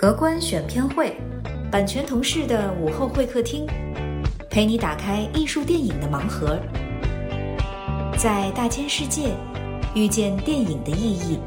合官选片会，版权同事的午后会客厅，陪你打开艺术电影的盲盒，在大千世界遇见电影的意义。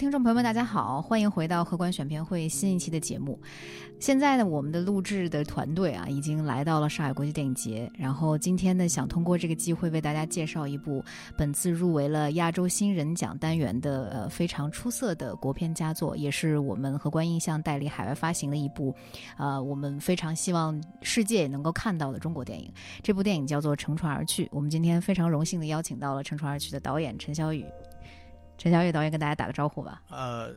听众朋友们，大家好，欢迎回到荷官选片会新一期的节目。现在呢，我们的录制的团队啊，已经来到了上海国际电影节。然后今天呢，想通过这个机会为大家介绍一部本次入围了亚洲新人奖单元的呃非常出色的国片佳作，也是我们荷官印象代理海外发行的一部，呃，我们非常希望世界也能够看到的中国电影。这部电影叫做《乘船而去》。我们今天非常荣幸的邀请到了《乘船而去》的导演陈小雨。陈小雨导演跟大家打个招呼吧。呃，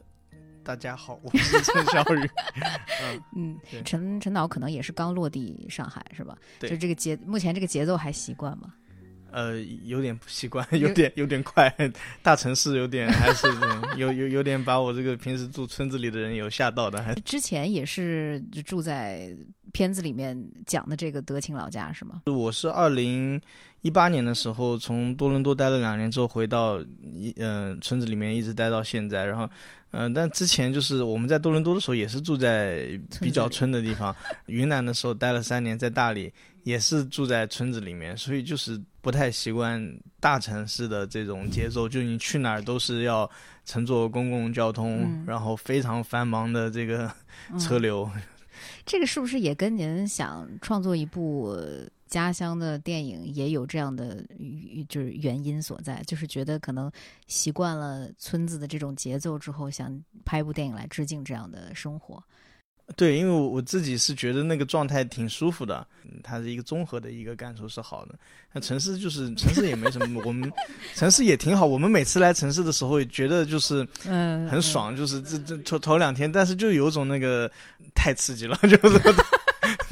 大家好，我是陈小雨。嗯，陈陈导可能也是刚落地上海是吧？对，就这个节，目前这个节奏还习惯吗？呃，有点不习惯，有点有点快，大城市有点还是有有有点把我这个平时住村子里的人有吓到的。还之前也是住在片子里面讲的这个德勤老家是吗？我是二零一八年的时候从多伦多待了两年之后回到一嗯村子里面一直待到现在，然后嗯但之前就是我们在多伦多的时候也是住在比较村的地方，云南的时候待了三年在大理。也是住在村子里面，所以就是不太习惯大城市的这种节奏。就你去哪儿都是要乘坐公共交通，然后非常繁忙的这个车流。这个是不是也跟您想创作一部家乡的电影也有这样的就是原因所在？就是觉得可能习惯了村子的这种节奏之后，想拍一部电影来致敬这样的生活。对，因为我我自己是觉得那个状态挺舒服的，它是一个综合的一个感受是好的。那城市就是城市也没什么，我们城市也挺好。我们每次来城市的时候也觉得就是嗯很爽，就是这这头头两天，但是就有种那个太刺激了，就是。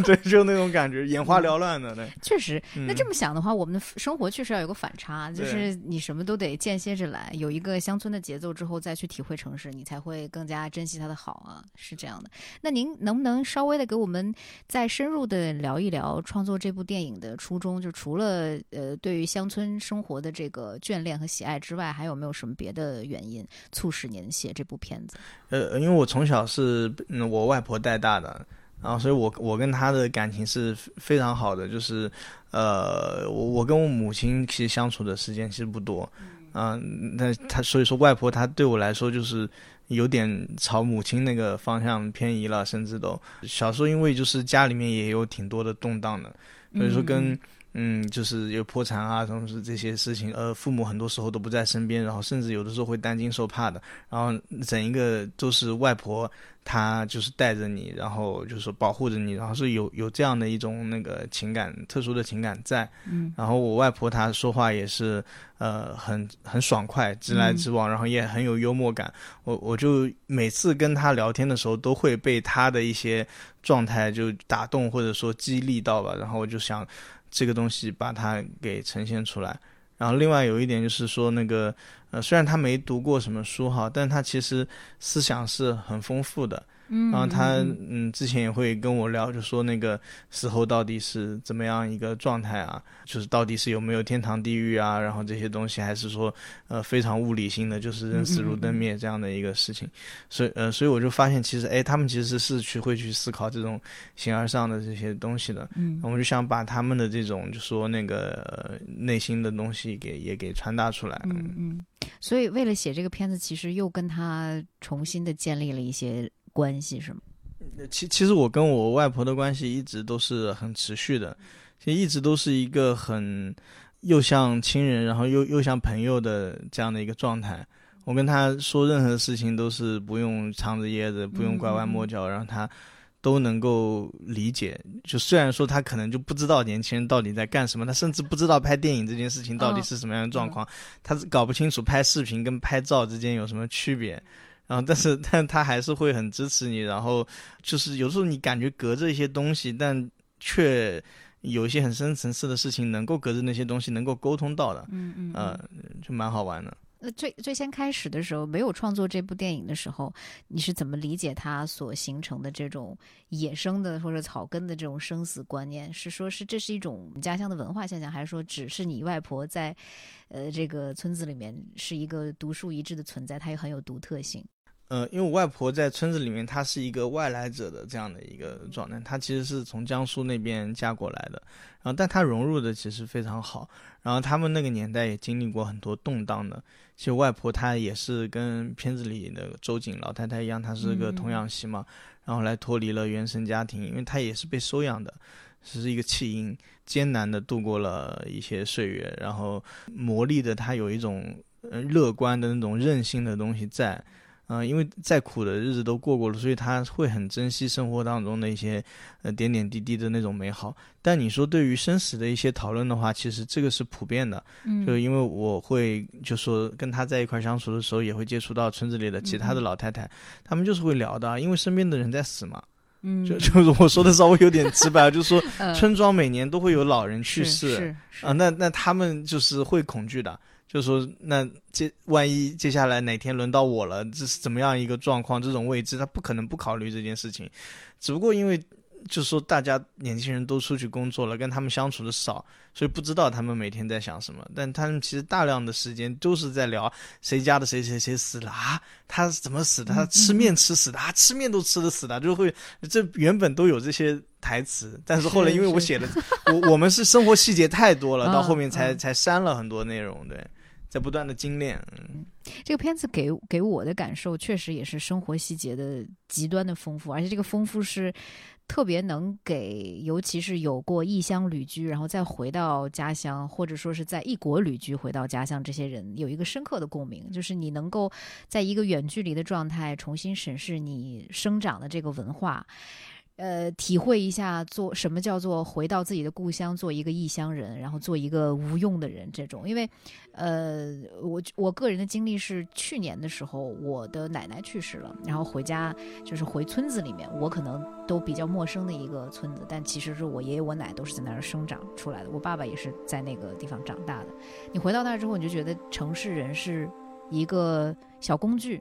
对，就那种感觉，眼花缭乱的。对，确实。那这么想的话，我们的生活确实要有个反差，就是你什么都得间歇着来，有一个乡村的节奏之后，再去体会城市，你才会更加珍惜它的好啊，是这样的。那您能不能稍微的给我们再深入的聊一聊创作这部电影的初衷？就除了呃对于乡村生活的这个眷恋和喜爱之外，还有没有什么别的原因促使您写这部片子？呃，因为我从小是嗯我外婆带大的。然后，所以我我跟他的感情是非常好的，就是，呃，我我跟我母亲其实相处的时间其实不多，嗯，那他所以说外婆她对我来说就是有点朝母亲那个方向偏移了，甚至都小时候因为就是家里面也有挺多的动荡的，所以说跟。嗯，就是有破产啊，什么是这些事情，呃，父母很多时候都不在身边，然后甚至有的时候会担惊受怕的，然后整一个都是外婆，她就是带着你，然后就是保护着你，然后是有有这样的一种那个情感，特殊的情感在。嗯，然后我外婆她说话也是，呃，很很爽快，直来直往，然后也很有幽默感。我我就每次跟她聊天的时候，都会被她的一些状态就打动，或者说激励到吧，然后我就想。这个东西把它给呈现出来，然后另外有一点就是说，那个呃，虽然他没读过什么书哈，但他其实思想是很丰富的。然后他嗯，之前也会跟我聊，就说那个死后到底是怎么样一个状态啊？就是到底是有没有天堂地狱啊？然后这些东西还是说呃非常物理性的，就是人死如灯灭这样的一个事情。所以呃，所以我就发现其实哎，他们其实是去会去思考这种形而上的这些东西的。嗯，我就想把他们的这种就说那个内心的东西给也给传达出来。嗯嗯。所以为了写这个片子，其实又跟他重新的建立了一些。关系是吗？其其实我跟我外婆的关系一直都是很持续的，其实一直都是一个很又像亲人，然后又又像朋友的这样的一个状态。我跟她说任何事情都是不用藏着掖着，不用拐弯抹角，然后她都能够理解。就虽然说她可能就不知道年轻人到底在干什么，她甚至不知道拍电影这件事情到底是什么样的状况，他搞不清楚拍视频跟拍照之间有什么区别。然后，但是，但他还是会很支持你。然后，就是有时候你感觉隔着一些东西，但却有一些很深层次的事情能够隔着那些东西能够沟通到的。嗯嗯，呃，就蛮好玩的。那最最先开始的时候，没有创作这部电影的时候，你是怎么理解它所形成的这种野生的或者草根的这种生死观念？是说，是这是一种家乡的文化现象，还是说，只是你外婆在，呃，这个村子里面是一个独树一帜的存在，它也很有独特性？呃，因为我外婆在村子里面，她是一个外来者的这样的一个状态，她其实是从江苏那边嫁过来的，然后但她融入的其实非常好，然后他们那个年代也经历过很多动荡的。其实外婆她也是跟片子里的周瑾老太太一样，她是个童养媳嘛，然后来脱离了原生家庭，因为她也是被收养的，只是一个弃婴，艰难的度过了一些岁月，然后磨砺的她有一种乐观的那种韧性的东西在。嗯，因为再苦的日子都过过了，所以他会很珍惜生活当中的一些呃点点滴滴的那种美好。但你说对于生死的一些讨论的话，其实这个是普遍的。嗯，就因为我会就说跟他在一块相处的时候，也会接触到村子里的其他的老太太，他们就是会聊的，因为身边的人在死嘛。嗯，就 就是我说的稍微有点直白，就是说 村庄每年都会有老人去世啊，那那他们就是会恐惧的。就说那接万一接下来哪天轮到我了，这是怎么样一个状况？这种未知，他不可能不考虑这件事情。只不过因为，就是说大家年轻人都出去工作了，跟他们相处的少，所以不知道他们每天在想什么。但他们其实大量的时间都是在聊谁家的谁谁谁死了啊，他怎么死的？他吃面吃死的啊，吃面都吃的死的，就会这原本都有这些台词，但是后来因为我写的，我我们是生活细节太多了，到后面才才删了很多内容，对。在不断的精炼，嗯，这个片子给给我的感受确实也是生活细节的极端的丰富，而且这个丰富是特别能给，尤其是有过异乡旅居，然后再回到家乡，或者说是在异国旅居回到家乡这些人有一个深刻的共鸣，就是你能够在一个远距离的状态重新审视你生长的这个文化。呃，体会一下做什么叫做回到自己的故乡，做一个异乡人，然后做一个无用的人。这种，因为，呃，我我个人的经历是，去年的时候，我的奶奶去世了，然后回家就是回村子里面，我可能都比较陌生的一个村子，但其实是我爷爷我奶都是在那儿生长出来的，我爸爸也是在那个地方长大的。你回到那儿之后，你就觉得城市人是一个小工具。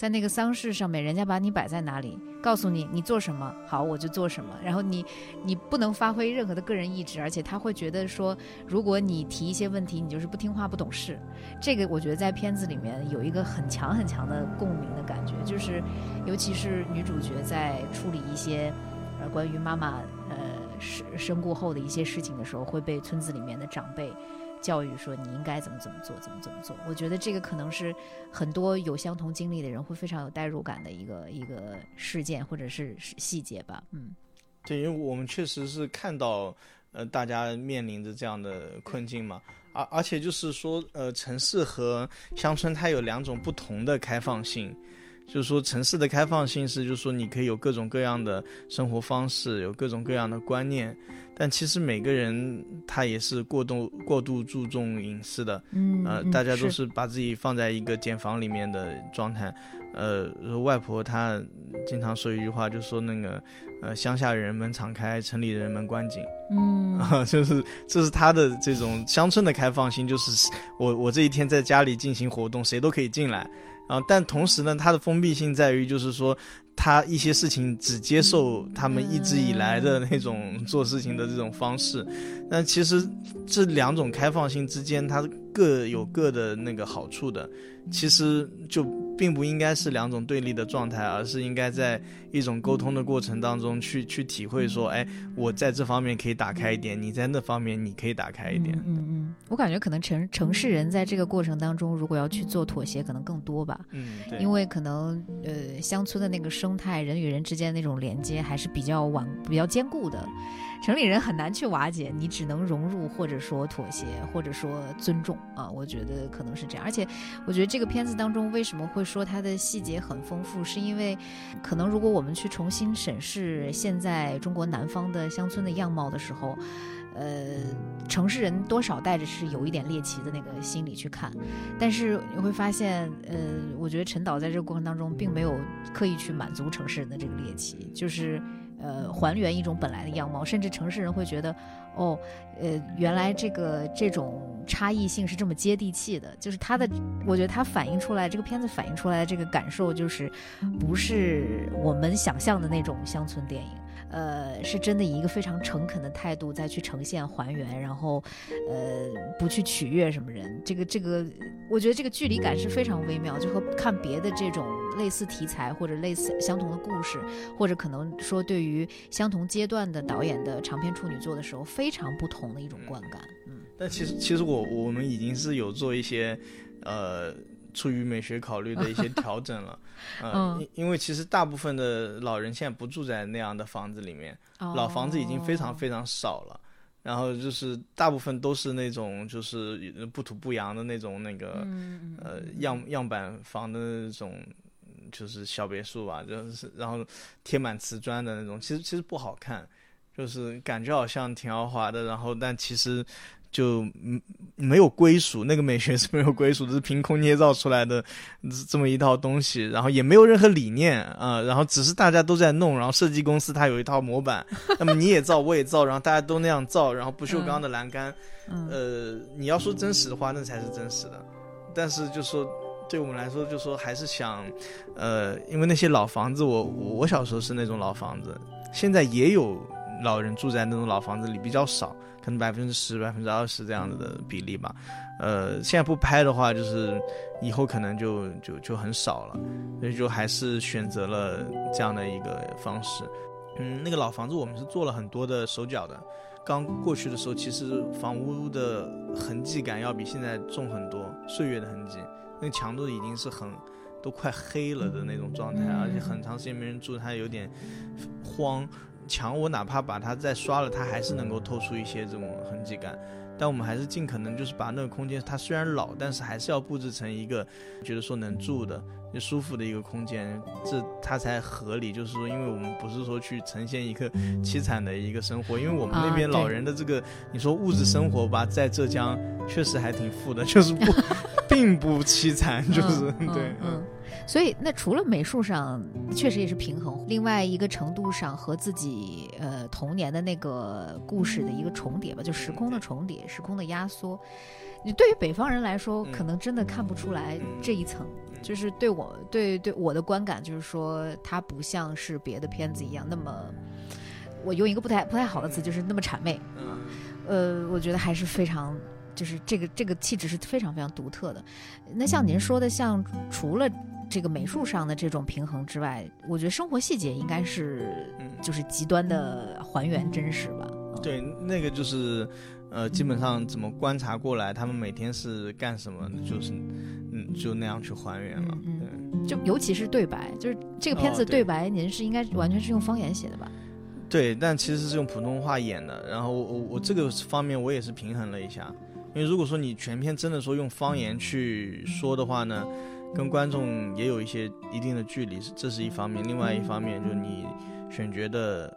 在那个丧事上面，人家把你摆在哪里，告诉你你做什么好，我就做什么。然后你你不能发挥任何的个人意志，而且他会觉得说，如果你提一些问题，你就是不听话、不懂事。这个我觉得在片子里面有一个很强很强的共鸣的感觉，就是尤其是女主角在处理一些呃关于妈妈呃身身故后的一些事情的时候，会被村子里面的长辈。教育说你应该怎么怎么做，怎么怎么做。我觉得这个可能是很多有相同经历的人会非常有代入感的一个一个事件或者是细节吧。嗯，对，因为我们确实是看到呃大家面临着这样的困境嘛，而而且就是说呃城市和乡村它有两种不同的开放性。就是说，城市的开放性是，就是说，你可以有各种各样的生活方式，有各种各样的观念，但其实每个人他也是过度过度注重隐私的，嗯，呃，大家都是。把自己放在一个茧房里面的状态，呃，外婆她经常说一句话，就说那个，呃，乡下人门敞开，城里人门关紧，嗯，啊，就是这是他的这种乡村的开放性，就是我我这一天在家里进行活动，谁都可以进来。啊，但同时呢，它的封闭性在于，就是说，他一些事情只接受他们一直以来的那种做事情的这种方式。那其实这两种开放性之间，它各有各的那个好处的。其实就并不应该是两种对立的状态，而是应该在一种沟通的过程当中去去体会说，哎，我在这方面可以打开一点，你在那方面你可以打开一点。嗯嗯，我感觉可能城城市人在这个过程当中，如果要去做妥协，可能更多吧。嗯，对因为可能呃乡村的那个生态，人与人之间那种连接还是比较稳、比较坚固的。城里人很难去瓦解，你只能融入，或者说妥协，或者说尊重啊。我觉得可能是这样。而且，我觉得这个片子当中为什么会说它的细节很丰富，是因为可能如果我们去重新审视现在中国南方的乡村的样貌的时候。呃，城市人多少带着是有一点猎奇的那个心理去看，但是你会发现，呃，我觉得陈导在这个过程当中并没有刻意去满足城市人的这个猎奇，就是呃还原一种本来的样貌，甚至城市人会觉得，哦，呃，原来这个这种差异性是这么接地气的，就是它的，我觉得它反映出来这个片子反映出来的这个感受，就是不是我们想象的那种乡村电影。呃，是真的以一个非常诚恳的态度再去呈现还原，然后，呃，不去取悦什么人。这个这个，我觉得这个距离感是非常微妙，就和看别的这种类似题材或者类似相同的故事，或者可能说对于相同阶段的导演的长篇处女作的时候，非常不同的一种观感。嗯，但其实其实我我们已经是有做一些，呃。出于美学考虑的一些 调整了，嗯，因因为其实大部分的老人现在不住在那样的房子里面，老房子已经非常非常少了，然后就是大部分都是那种就是不土不洋的那种那个呃样样板房的那种，就是小别墅吧，就是然后贴满瓷砖的那种，其实其实不好看，就是感觉好像挺豪华的，然后但其实。就嗯没有归属，那个美学是没有归属，这是凭空捏造出来的这么一套东西，然后也没有任何理念啊，然后只是大家都在弄，然后设计公司它有一套模板，那么你也造我也造，然后大家都那样造，然后不锈钢的栏杆，呃，你要说真实的话，那才是真实的，但是就说对我们来说，就说还是想，呃，因为那些老房子，我我小时候是那种老房子，现在也有老人住在那种老房子里，比较少。可能百分之十、百分之二十这样子的比例吧，呃，现在不拍的话，就是以后可能就就就很少了，所以就还是选择了这样的一个方式。嗯，那个老房子我们是做了很多的手脚的，刚过去的时候，其实房屋的痕迹感要比现在重很多，岁月的痕迹，那个墙都已经是很都快黑了的那种状态，而且很长时间没人住，它有点荒。墙我哪怕把它再刷了，它还是能够透出一些这种痕迹感。但我们还是尽可能就是把那个空间，它虽然老，但是还是要布置成一个觉得说能住的、就舒服的一个空间，这它才合理。就是说，因为我们不是说去呈现一个凄惨的一个生活，因为我们那边老人的这个，你说物质生活吧，在浙江确实还挺富的，就是不 并不凄惨，就是对，嗯。所以，那除了美术上确实也是平衡，另外一个程度上和自己呃童年的那个故事的一个重叠吧，就时空的重叠，时空的压缩。你对于北方人来说，可能真的看不出来这一层。就是对我对对我的观感，就是说它不像是别的片子一样那么，我用一个不太不太好的词，就是那么谄媚。呃，我觉得还是非常，就是这个这个气质是非常非常独特的。那像您说的，像除了。这个美术上的这种平衡之外，我觉得生活细节应该是，就是极端的还原真实吧。对，那个就是，呃，基本上怎么观察过来，他们每天是干什么，就是，嗯，就那样去还原了。嗯，就尤其是对白，就是这个片子对白，您是应该完全是用方言写的吧？对，但其实是用普通话演的。然后我我这个方面我也是平衡了一下，因为如果说你全篇真的说用方言去说的话呢。跟观众也有一些一定的距离，这是一方面。另外一方面，就你选角的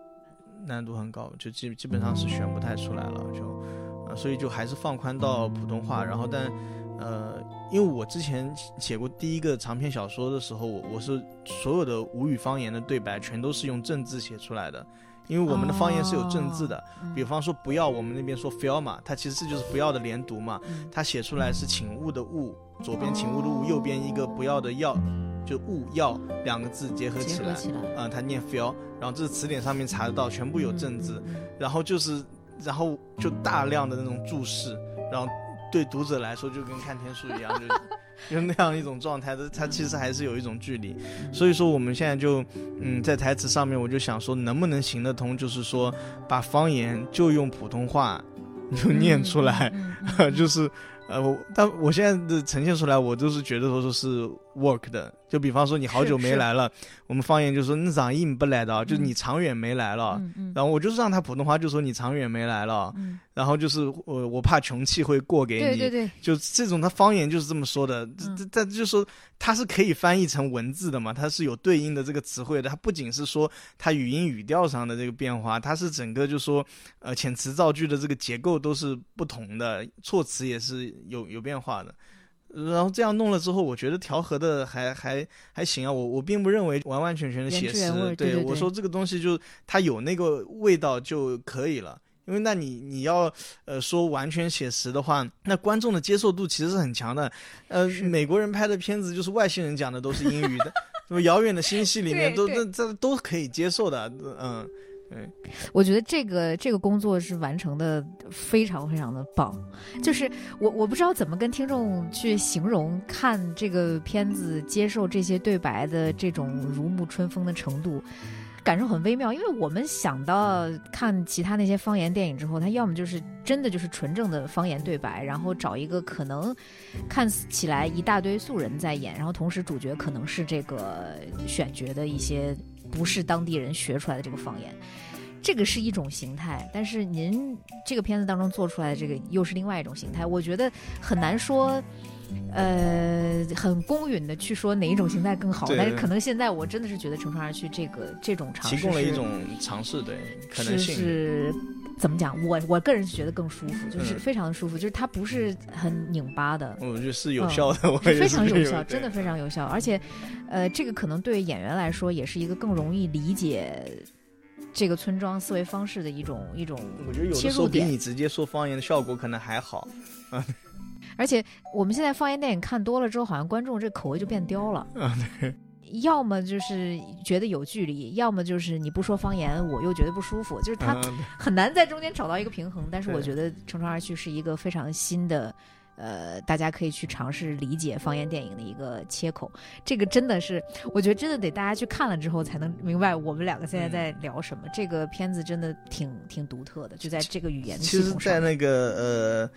难度很高，就基基本上是选不太出来了，就啊，所以就还是放宽到普通话。然后，但呃，因为我之前写过第一个长篇小说的时候，我我是所有的吴语方言的对白全都是用正字写出来的。因为我们的方言是有正字的，比方说不要，我们那边说 feel 嘛，它其实这就是不要的连读嘛，它写出来是请勿的勿，左边请勿的勿，右边一个不要的要，就勿要两个字结合起来，嗯，它念 feel，然后这是词典上面查得到，全部有正字，然后就是，然后就大量的那种注释，然后对读者来说就跟看天书一样，就。就那样一种状态，它它其实还是有一种距离，所以说我们现在就，嗯，在台词上面我就想说，能不能行得通，就是说把方言就用普通话就念出来，就是，呃，但我现在的呈现出来，我都是觉得说说是 work 的。就比方说你好久没来了，我们方言就说你长硬不来的，就是你长远没来了。然后我就是让他普通话就说你长远没来了。然后就是我我怕穷气会过给你，对对对，就这种他方言就是这么说的。这这就说它是可以翻译成文字的嘛，它是有对应的这个词汇的。它不仅是说它语音语调上的这个变化，它是整个就说呃遣词造句的这个结构都是不同的，措辞也是有有变化的。然后这样弄了之后，我觉得调和的还还还行啊。我我并不认为完完全全的写实，对我说这个东西就它有那个味道就可以了。因为那你你要呃说完全写实的话，那观众的接受度其实是很强的。呃，美国人拍的片子就是外星人讲的都是英语的，什么遥远的星系里面都这这都可以接受的。嗯，对，我觉得这个这个工作是完成的非常非常的棒。就是我我不知道怎么跟听众去形容看这个片子接受这些对白的这种如沐春风的程度。感受很微妙，因为我们想到看其他那些方言电影之后，他要么就是真的就是纯正的方言对白，然后找一个可能看起来一大堆素人在演，然后同时主角可能是这个选角的一些不是当地人学出来的这个方言，这个是一种形态。但是您这个片子当中做出来的这个又是另外一种形态，我觉得很难说。呃，很公允的去说哪一种形态更好，但是可能现在我真的是觉得《乘船而去》这个这种尝试提供了一种尝试，对，可能性是怎么讲？我我个人是觉得更舒服，就是非常的舒服，就是它不是很拧巴的。我觉得是有效的，非常有效，真的非常有效。而且，呃，这个可能对演员来说也是一个更容易理解这个村庄思维方式的一种一种我觉得有的时候比你直接说方言的效果可能还好，嗯。而且我们现在方言电影看多了之后，好像观众这口味就变刁了。啊，对。要么就是觉得有距离，要么就是你不说方言，我又觉得不舒服，就是他很难在中间找到一个平衡。但是我觉得《乘船而去》是一个非常新的。呃，大家可以去尝试理解方言电影的一个切口，这个真的是，我觉得真的得大家去看了之后才能明白我们两个现在在聊什么。这个片子真的挺挺独特的，就在这个语言其实，在那个呃，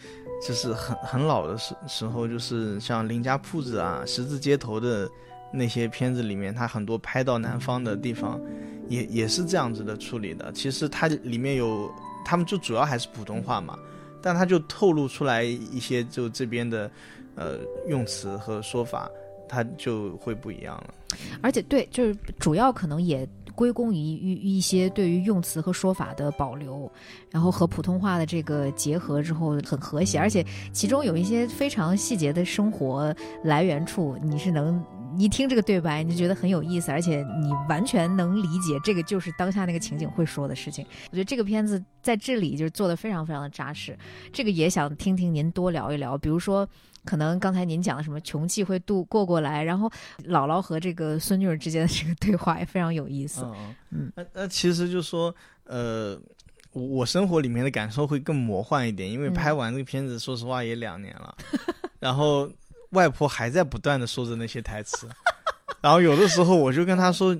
就是很很老的时时候，就是像林家铺子啊、十字街头的那些片子里面，它很多拍到南方的地方，也也是这样子的处理的。其实它里面有，他们就主要还是普通话嘛。但他就透露出来一些，就这边的，呃，用词和说法，它就会不一样了。而且，对，就是主要可能也归功于于一些对于用词和说法的保留，然后和普通话的这个结合之后很和谐。而且其中有一些非常细节的生活来源处，你是能。一听这个对白，你就觉得很有意思，而且你完全能理解这个就是当下那个情景会说的事情。我觉得这个片子在这里就是做的非常非常的扎实。这个也想听听您多聊一聊，比如说，可能刚才您讲的什么穷气会渡过过来，然后姥姥和这个孙女儿之间的这个对话也非常有意思。嗯，那那其实就说，呃，我生活里面的感受会更魔幻一点，因为拍完这个片子，说实话也两年了，然后。外婆还在不断的说着那些台词，然后有的时候我就跟她说：“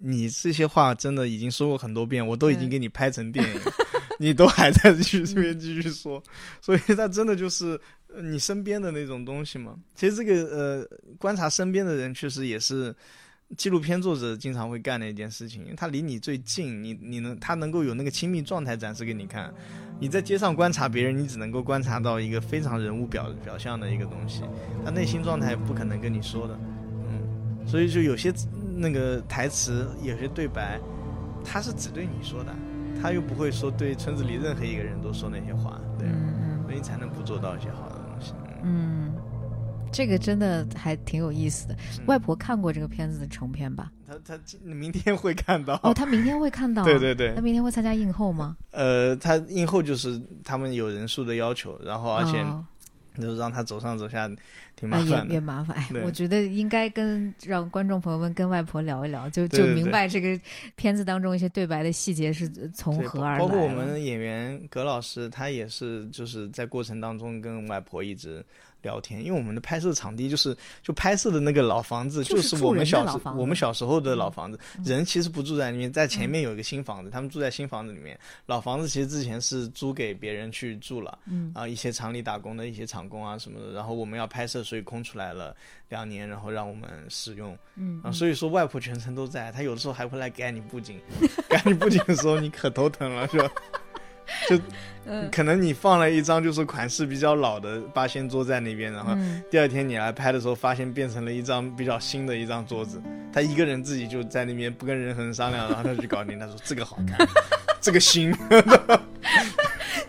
你这些话真的已经说过很多遍，我都已经给你拍成电影，你都还在继续这边继续说，所以她真的就是你身边的那种东西嘛。其实这个呃，观察身边的人，确实也是。”纪录片作者经常会干的一件事情，因为他离你最近，你你能他能够有那个亲密状态展示给你看。你在街上观察别人，你只能够观察到一个非常人物表表象的一个东西，他内心状态不可能跟你说的。嗯，所以就有些那个台词，有些对白，他是只对你说的，他又不会说对村子里任何一个人都说那些话，对，所以你才能捕捉到一些好的东西。嗯。这个真的还挺有意思的。外婆看过这个片子的成片吧？她她明天会看到哦，他明天会看到。对对对，她明天会参加映后吗？呃，她映后就是他们有人数的要求，然后而且就让他走上走下。挺麻烦，也也麻烦。哎，我觉得应该跟让观众朋友们跟外婆聊一聊，就就明白这个片子当中一些对白的细节是从何而来。包括我们演员葛老师，他也是就是在过程当中跟外婆一直聊天，因为我们的拍摄场地就是就拍摄的那个老房子，就是我们小时我们小时候的老房子，人其实不住在里面，在前面有一个新房子，他们住在新房子里面。老房子其实之前是租给别人去住了，啊，一些厂里打工的一些厂工啊什么的。然后我们要拍摄，所以空出来了两年，然后让我们使用。嗯啊，所以说外婆全程都在，她有的时候还会来改你布景，改你布景的时候你可头疼了，是吧？就，可能你放了一张就是款式比较老的八仙桌在那边，然后第二天你来拍的时候，发现变成了一张比较新的一张桌子，他一个人自己就在那边不跟任何人商量，然后他就搞定，他说这个好看，这个新。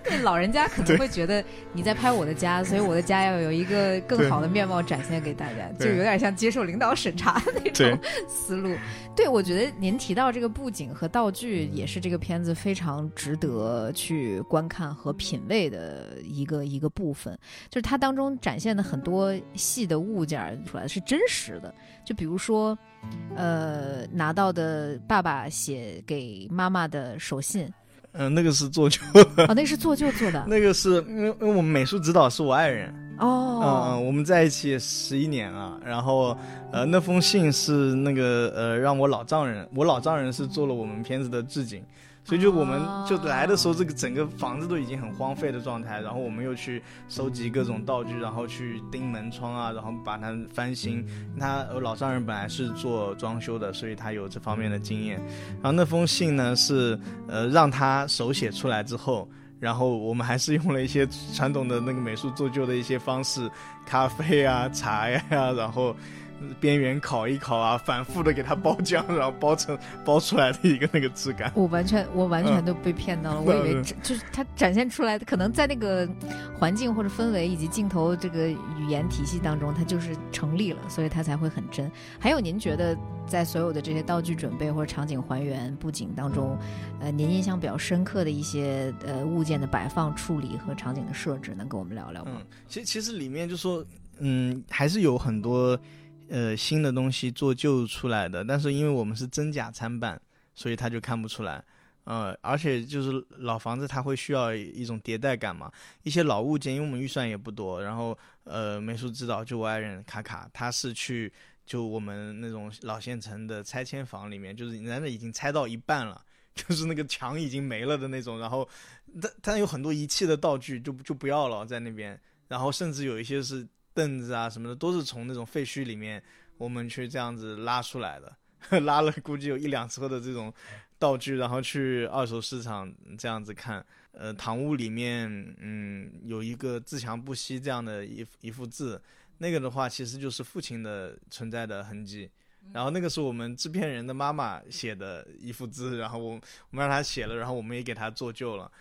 老人家可能会觉得你在拍我的家，所以我的家要有一个更好的面貌展现给大家，就有点像接受领导审查的那种思路。对，我觉得您提到这个布景和道具，也是这个片子非常值得去观看和品味的一个一个部分。就是它当中展现的很多细的物件出来是真实的，就比如说，呃，拿到的爸爸写给妈妈的手信。嗯，那个是做旧啊哦，那是做旧做的。那个是因为因为我们美术指导是我爱人哦，嗯嗯，我们在一起十一年了，然后呃那封信是那个呃让我老丈人，我老丈人是做了我们片子的置景。所以就我们就来的时候，这个整个房子都已经很荒废的状态，然后我们又去收集各种道具，然后去钉门窗啊，然后把它翻新。他老丈人本来是做装修的，所以他有这方面的经验。然后那封信呢是呃让他手写出来之后，然后我们还是用了一些传统的那个美术做旧的一些方式，咖啡啊、茶呀，然后。边缘烤一烤啊，反复的给它包浆，然后包成 包出来的一个那个质感。我完全我完全都被骗到了，我以为就是它展现出来的，可能在那个环境或者氛围以及镜头这个语言体系当中，它就是成立了，所以它才会很真。还有，您觉得在所有的这些道具准备或者场景还原、布景当中，呃，您印象比较深刻的一些呃物件的摆放处理和场景的设置，能跟我们聊聊吗？嗯，其实其实里面就说，嗯，还是有很多。呃，新的东西做旧出来的，但是因为我们是真假参半，所以他就看不出来。呃，而且就是老房子，它会需要一种迭代感嘛。一些老物件，因为我们预算也不多，然后呃，美术指导就我爱人卡卡，他是去就我们那种老县城的拆迁房里面，就是人家已经拆到一半了，就是那个墙已经没了的那种，然后他他有很多遗弃的道具就就不要了在那边，然后甚至有一些是。凳子啊什么的都是从那种废墟里面我们去这样子拉出来的，拉了估计有一两车的这种道具，然后去二手市场这样子看。呃，堂屋里面嗯有一个自强不息这样的一一幅字，那个的话其实就是父亲的存在的痕迹。然后那个是我们制片人的妈妈写的一幅字，然后我我们让他写了，然后我们也给他做旧了。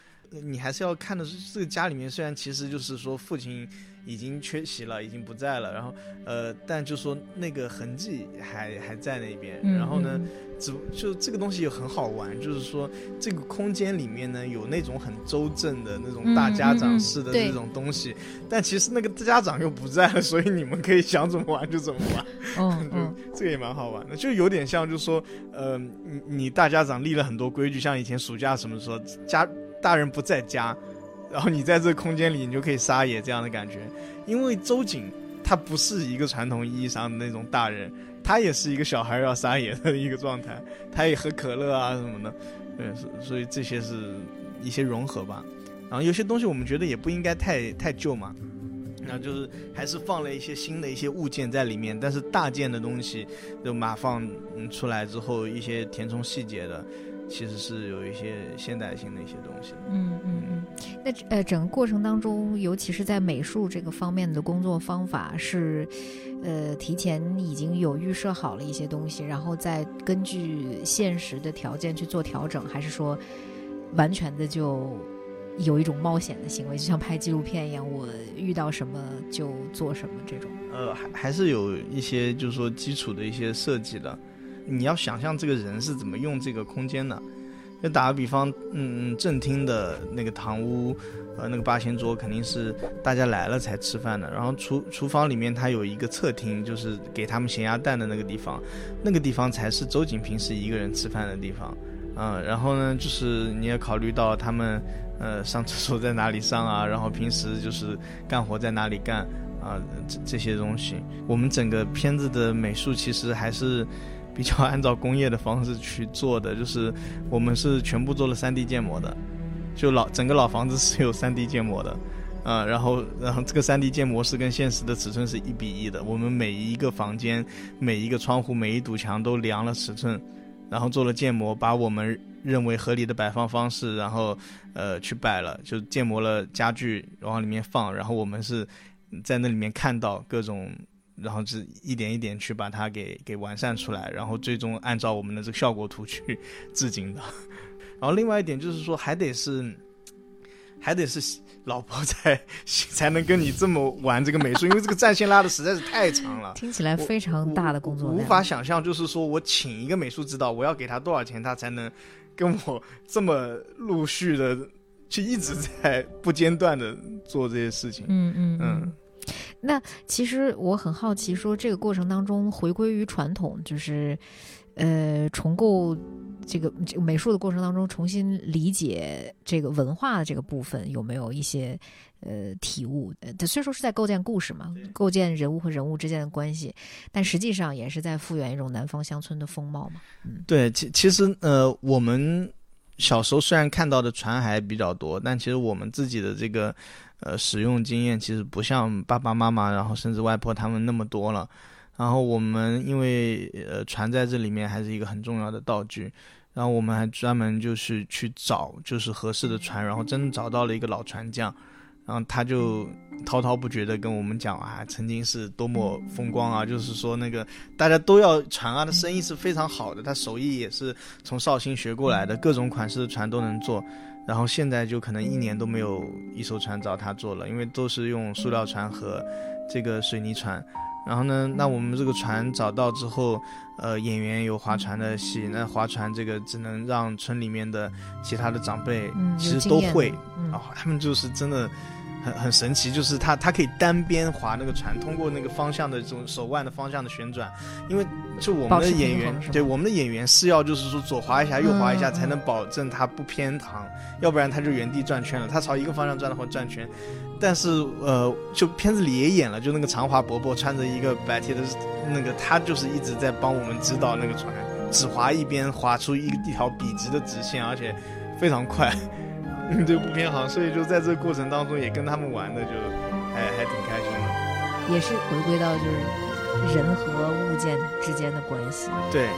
你还是要看的是这个家里面，虽然其实就是说父亲已经缺席了，已经不在了，然后呃，但就说那个痕迹还还在那边。然后呢，只就这个东西也很好玩，就是说这个空间里面呢有那种很周正的那种大家长式的那种东西，但其实那个家长又不在了，所以你们可以想怎么玩就怎么玩。嗯 嗯，这个也蛮好玩的，就有点像就是说，呃，你你大家长立了很多规矩，像以前暑假什么时候家。大人不在家，然后你在这个空间里，你就可以撒野这样的感觉。因为周瑾他不是一个传统意义上的那种大人，他也是一个小孩要撒野的一个状态，他也喝可乐啊什么的。对，所以这些是一些融合吧。然后有些东西我们觉得也不应该太太旧嘛，那就是还是放了一些新的一些物件在里面。但是大件的东西就码放出来之后，一些填充细节的。其实是有一些现代性的一些东西。嗯嗯嗯。那呃，整个过程当中，尤其是在美术这个方面的工作方法，是呃提前已经有预设好了一些东西，然后再根据现实的条件去做调整，还是说完全的就有一种冒险的行为，就像拍纪录片一样，我遇到什么就做什么这种？呃，还还是有一些就是说基础的一些设计的。你要想象这个人是怎么用这个空间的，就打个比方，嗯，正厅的那个堂屋，呃，那个八仙桌肯定是大家来了才吃饭的。然后厨厨房里面它有一个侧厅，就是给他们咸鸭蛋的那个地方，那个地方才是周瑾平时一个人吃饭的地方。嗯，然后呢，就是你也考虑到他们，呃，上厕所在哪里上啊，然后平时就是干活在哪里干。啊这这些东西。我们整个片子的美术其实还是比较按照工业的方式去做的，就是我们是全部做了 3D 建模的，就老整个老房子是有 3D 建模的。啊，然后，然后这个 3D 建模是跟现实的尺寸是一比一的。我们每一个房间、每一个窗户、每一堵墙都量了尺寸，然后做了建模，把我们认为合理的摆放方式，然后呃去摆了，就建模了家具往里面放，然后我们是在那里面看到各种，然后是一点一点去把它给给完善出来，然后最终按照我们的这个效果图去 置景的。然后另外一点就是说，还得是，还得是。老婆才 才能跟你这么玩这个美术，因为这个战线拉的实在是太长了，听起来非常大的工作无法想象，就是说我请一个美术指导，我要给他多少钱，他才能跟我这么陆续的去一直在不间断的做这些事情。嗯嗯嗯。那其实我很好奇，说这个过程当中回归于传统，就是呃重构。这个这个美术的过程当中，重新理解这个文化的这个部分，有没有一些呃体悟？呃，虽说是在构建故事嘛，构建人物和人物之间的关系，但实际上也是在复原一种南方乡村的风貌嘛。嗯，对，其其实呃，我们小时候虽然看到的船还比较多，但其实我们自己的这个呃使用经验，其实不像爸爸妈妈，然后甚至外婆他们那么多了。然后我们因为呃船在这里面还是一个很重要的道具，然后我们还专门就是去找就是合适的船，然后真的找到了一个老船匠，然后他就滔滔不绝的跟我们讲啊，曾经是多么风光啊，就是说那个大家都要船啊，他生意是非常好的，他手艺也是从绍兴学过来的，各种款式的船都能做，然后现在就可能一年都没有一艘船找他做了，因为都是用塑料船和这个水泥船。然后呢？那我们这个船找到之后，呃，演员有划船的戏，那划船这个只能让村里面的其他的长辈其实都会，啊，他们就是真的。很很神奇，就是它它可以单边划那个船，通过那个方向的这种手腕的方向的旋转，因为就我们的演员，对我们的演员是要就是说左划一下右划一下才能保证它不偏航，要不然它就原地转圈了。它朝一个方向转的话转圈，但是呃，就片子里也演了，就那个长华伯伯穿着一个白 T 的那个，他就是一直在帮我们指导那个船，只划一边划出一一条笔直的直线，而且非常快。对不偏航，所以就在这个过程当中也跟他们玩的就还还挺开心的，也是回归到就是人和物件之间的关系。对，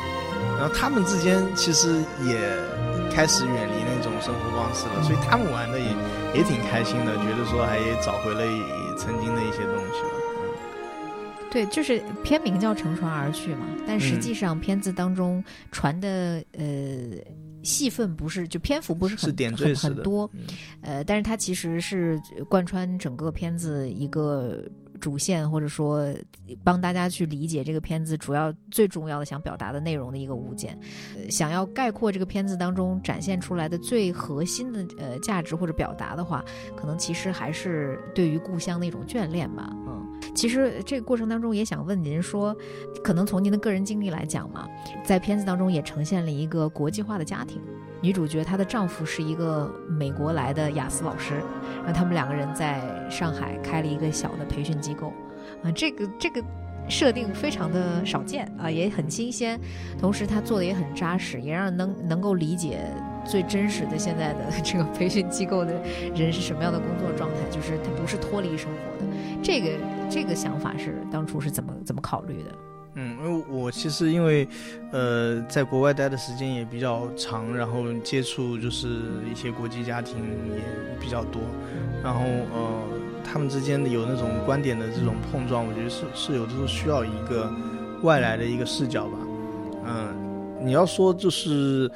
然后他们之间其实也开始远离那种生活方式了，所以他们玩的也也挺开心的，觉得说还也找回了曾经的一些东西了。对，就是片名叫《乘船而去》嘛，但实际上片子当中船的呃。戏份不是就篇幅不是很很很多，呃，但是它其实是贯穿整个片子一个主线，或者说帮大家去理解这个片子主要最重要的想表达的内容的一个物件。呃想要概括这个片子当中展现出来的最核心的呃价值或者表达的话，可能其实还是对于故乡的一种眷恋吧。嗯，其实这个过程当中也想问您说，可能从您的个人经历来讲嘛，在片子当中也呈现了一个国际化的家庭。女主角她的丈夫是一个美国来的雅思老师，然后他们两个人在上海开了一个小的培训机构，啊，这个这个设定非常的少见啊，也很新鲜，同时他做的也很扎实，也让能能够理解最真实的现在的这个培训机构的人是什么样的工作状态，就是他不是脱离生活的，这个这个想法是当初是怎么怎么考虑的？嗯，因为我其实因为，呃，在国外待的时间也比较长，然后接触就是一些国际家庭也比较多，然后呃，他们之间的有那种观点的这种碰撞，我觉得是是有的时候需要一个外来的一个视角吧。嗯，你要说就是。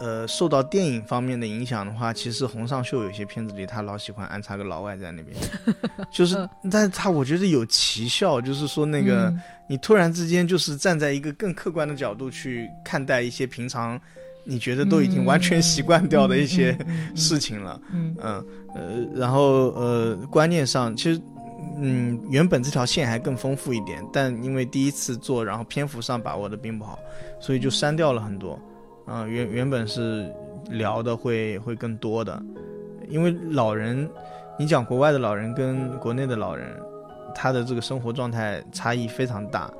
呃，受到电影方面的影响的话，其实洪尚秀有些片子里，他老喜欢安插个老外在那边，就是，但是他我觉得有奇效，就是说那个你突然之间就是站在一个更客观的角度去看待一些平常你觉得都已经完全习惯掉的一些事情了，嗯。呃，然后呃观念上其实嗯原本这条线还更丰富一点，但因为第一次做，然后篇幅上把握的并不好，所以就删掉了很多。啊，原原本是聊的会会更多的，因为老人，你讲国外的老人跟国内的老人，他的这个生活状态差异非常大。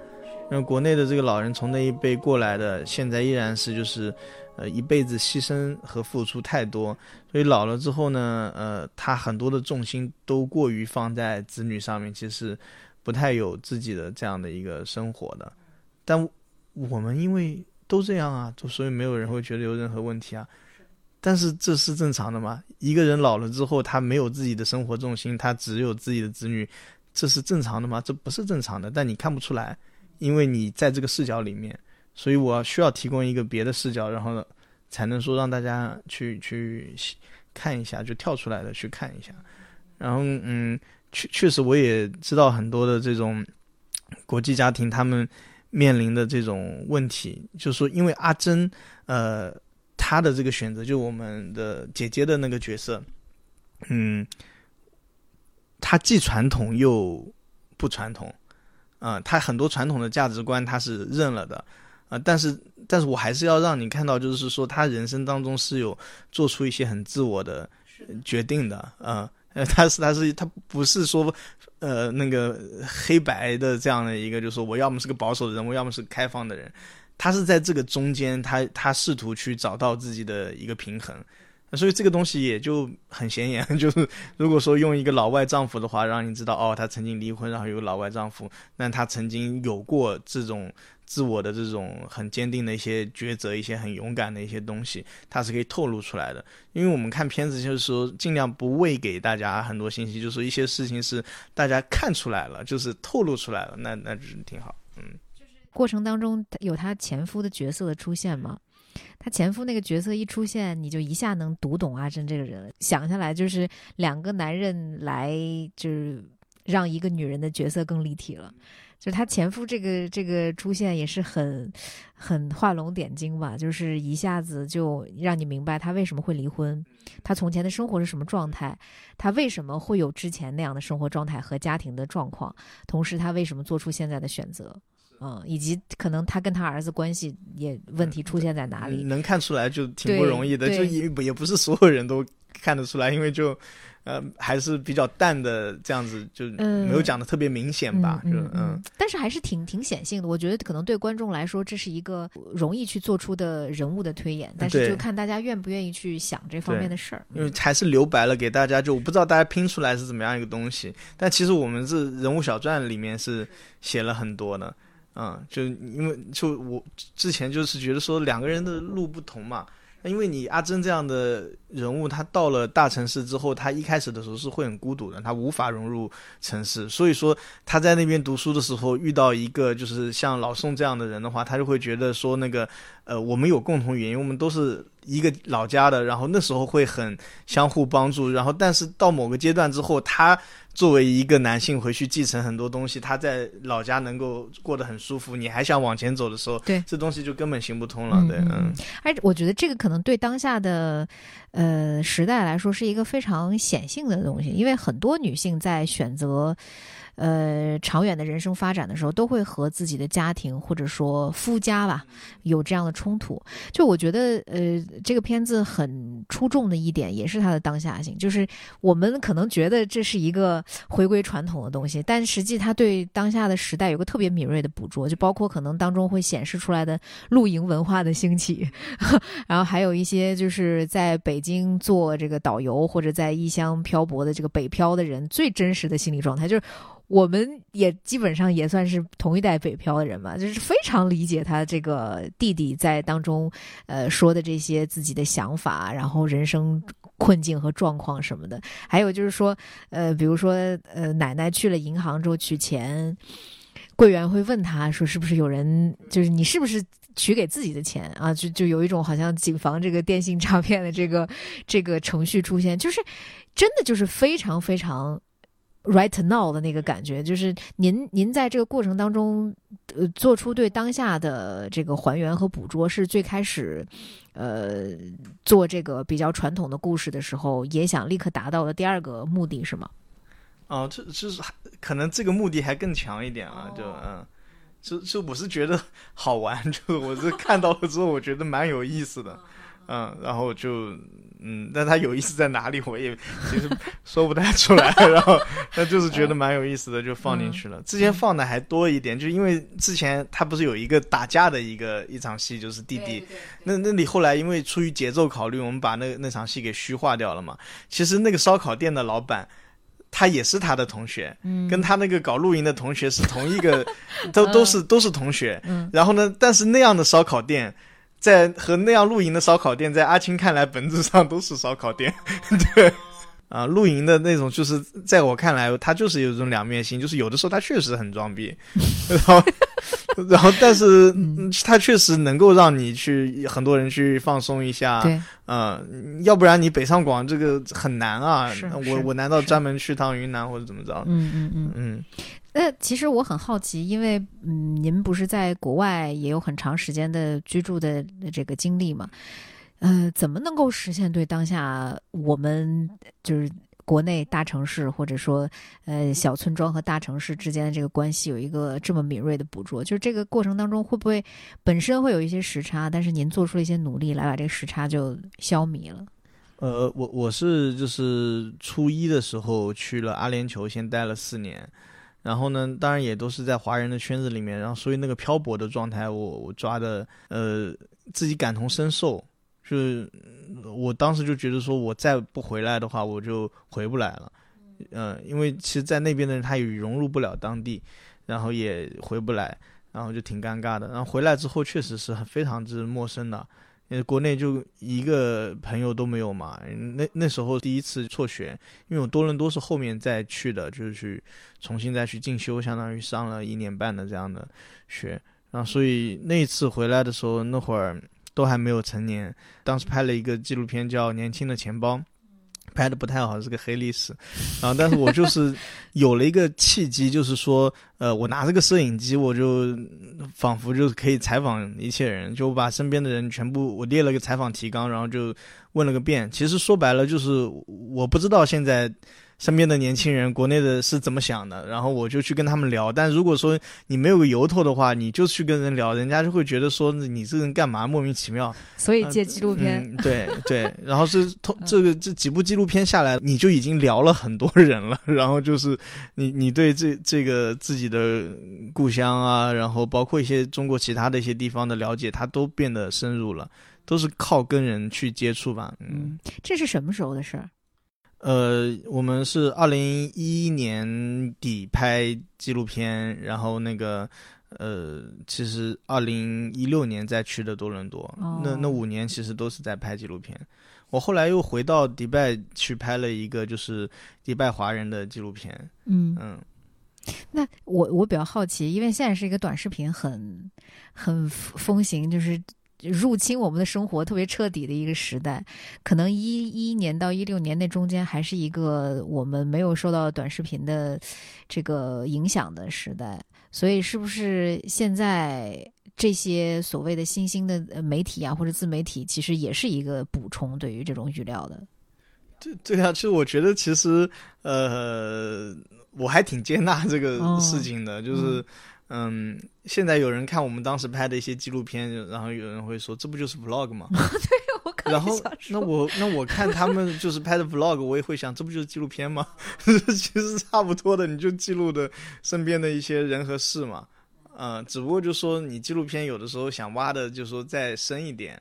因为国内的这个老人从那一辈过来的，现在依然是就是，呃，一辈子牺牲和付出太多，所以老了之后呢，呃，他很多的重心都过于放在子女上面，其实不太有自己的这样的一个生活的。但我们因为都这样啊，就所以没有人会觉得有任何问题啊。但是这是正常的吗？一个人老了之后，他没有自己的生活重心，他只有自己的子女，这是正常的吗？这不是正常的，但你看不出来，因为你在这个视角里面，所以我需要提供一个别的视角，然后才能说让大家去去看一下，就跳出来的去看一下。然后嗯，确确实我也知道很多的这种国际家庭，他们面临的这种问题，就是说因为阿珍呃。她的这个选择，就我们的姐姐的那个角色，嗯，她既传统又不传统，啊，她很多传统的价值观她是认了的，啊，但是，但是我还是要让你看到，就是说她人生当中是有做出一些很自我的决定的，啊，她是她是她不是说，呃，那个黑白的这样的一个，就是说我要么是个保守的人，我要么是开放的人。他是在这个中间，他他试图去找到自己的一个平衡，所以这个东西也就很显眼。就是如果说用一个老外丈夫的话，让你知道哦，他曾经离婚，然后有个老外丈夫，那他曾经有过这种自我的这种很坚定的一些抉择，一些很勇敢的一些东西，他是可以透露出来的。因为我们看片子就是说，尽量不喂给大家很多信息，就是一些事情是大家看出来了，就是透露出来了，那那就是挺好，嗯。就是过程当中有她前夫的角色的出现吗？她前夫那个角色一出现，你就一下能读懂阿珍这个人。想下来就是两个男人来，就是让一个女人的角色更立体了。就是她前夫这个这个出现也是很很画龙点睛吧，就是一下子就让你明白他为什么会离婚，他从前的生活是什么状态，他为什么会有之前那样的生活状态和家庭的状况，同时他为什么做出现在的选择。嗯，以及可能他跟他儿子关系也问题出现在哪里？能看出来就挺不容易的，就也也不是所有人都看得出来，因为就呃还是比较淡的这样子，就没有讲的特别明显吧，就嗯。但是还是挺挺显性的，我觉得可能对观众来说这是一个容易去做出的人物的推演，但是就看大家愿不愿意去想这方面的事儿。因为还是留白了给大家，就我不知道大家拼出来是怎么样一个东西，但其实我们这人物小传里面是写了很多的。嗯，就因为就我之前就是觉得说两个人的路不同嘛，因为你阿珍这样的人物，他到了大城市之后，他一开始的时候是会很孤独的，他无法融入城市，所以说他在那边读书的时候遇到一个就是像老宋这样的人的话，他就会觉得说那个呃，我们有共同语言，我们都是。一个老家的，然后那时候会很相互帮助，然后但是到某个阶段之后，他作为一个男性回去继承很多东西，他在老家能够过得很舒服，你还想往前走的时候，对，这东西就根本行不通了，对，嗯。而我觉得这个可能对当下的呃时代来说是一个非常显性的东西，因为很多女性在选择。呃，长远的人生发展的时候，都会和自己的家庭或者说夫家吧有这样的冲突。就我觉得，呃，这个片子很出众的一点，也是它的当下性。就是我们可能觉得这是一个回归传统的东西，但实际它对当下的时代有个特别敏锐的捕捉。就包括可能当中会显示出来的露营文化的兴起，然后还有一些就是在北京做这个导游或者在异乡漂泊的这个北漂的人最真实的心理状态，就是。我们也基本上也算是同一代北漂的人嘛，就是非常理解他这个弟弟在当中，呃说的这些自己的想法，然后人生困境和状况什么的。还有就是说，呃，比如说，呃，奶奶去了银行之后取钱，柜员会问他说：“是不是有人？就是你是不是取给自己的钱啊？”就就有一种好像谨防这个电信诈骗的这个这个程序出现，就是真的就是非常非常。Right now 的那个感觉，就是您您在这个过程当中，呃，做出对当下的这个还原和捕捉，是最开始，呃，做这个比较传统的故事的时候，也想立刻达到的第二个目的是吗？哦，这就是可能这个目的还更强一点啊，就嗯，就就我是觉得好玩，就我是看到了之后，我觉得蛮有意思的。嗯，然后就。嗯，但他有意思在哪里，我也其实说不太出来。然后，那就是觉得蛮有意思的，就放进去了。之前放的还多一点，就因为之前他不是有一个打架的一个一场戏，就是弟弟。那那里后来因为出于节奏考虑，我们把那那场戏给虚化掉了嘛。其实那个烧烤店的老板，他也是他的同学，跟他那个搞露营的同学是同一个，都都是都是同学。然后呢，但是那样的烧烤店。在和那样露营的烧烤店，在阿青看来，本质上都是烧烤店。对，啊，露营的那种，就是在我看来，它就是有一种两面性，就是有的时候它确实很装逼，然后，然后，但是它确实能够让你去很多人去放松一下。对，嗯，要不然你北上广这个很难啊。我我难道专门去趟云南或者怎么着？嗯嗯嗯嗯。那其实我很好奇，因为嗯，您不是在国外也有很长时间的居住的这个经历嘛？呃，怎么能够实现对当下我们就是国内大城市或者说呃小村庄和大城市之间的这个关系有一个这么敏锐的捕捉？就是这个过程当中会不会本身会有一些时差？但是您做出了一些努力来把这个时差就消弭了？呃，我我是就是初一的时候去了阿联酋，先待了四年。然后呢，当然也都是在华人的圈子里面，然后所以那个漂泊的状态，我我抓的呃自己感同身受，就是我当时就觉得说，我再不回来的话，我就回不来了，嗯，因为其实，在那边的人他也融入不了当地，然后也回不来，然后就挺尴尬的。然后回来之后，确实是很非常之陌生的。因为国内就一个朋友都没有嘛，那那时候第一次辍学，因为我多伦多是后面再去的，就是去重新再去进修，相当于上了一年半的这样的学，然后所以那一次回来的时候，那会儿都还没有成年，当时拍了一个纪录片叫《年轻的钱包》。拍的不太好，是个黑历史，然后但是我就是有了一个契机，就是说，呃，我拿这个摄影机，我就仿佛就是可以采访一切人，就把身边的人全部我列了个采访提纲，然后就问了个遍。其实说白了就是我不知道现在。身边的年轻人，国内的是怎么想的？然后我就去跟他们聊。但如果说你没有个由头的话，你就去跟人聊，人家就会觉得说你这个人干嘛莫名其妙。所以借纪录片，对 对。然后是通这个这几部纪录片下来，你就已经聊了很多人了。然后就是你你对这这个自己的故乡啊，然后包括一些中国其他的一些地方的了解，它都变得深入了，都是靠跟人去接触吧。嗯，这是什么时候的事儿？呃，我们是二零一一年底拍纪录片，然后那个呃，其实二零一六年再去的多伦多，那那五年其实都是在拍纪录片。我后来又回到迪拜去拍了一个就是迪拜华人的纪录片。嗯嗯，那我我比较好奇，因为现在是一个短视频很很风行，就是。入侵我们的生活特别彻底的一个时代，可能一一年到一六年那中间还是一个我们没有受到短视频的这个影响的时代，所以是不是现在这些所谓的新兴的媒体啊或者自媒体，其实也是一个补充对于这种语料的？对对啊，其实我觉得其实呃，我还挺接纳这个事情的，就是。嗯，现在有人看我们当时拍的一些纪录片，然后有人会说这不就是 vlog 吗？对，我看。然后那我那我看他们就是拍的 vlog，我也会想，这不就是纪录片吗？其实差不多的，你就记录的身边的一些人和事嘛。嗯，只不过就说你纪录片有的时候想挖的，就说再深一点，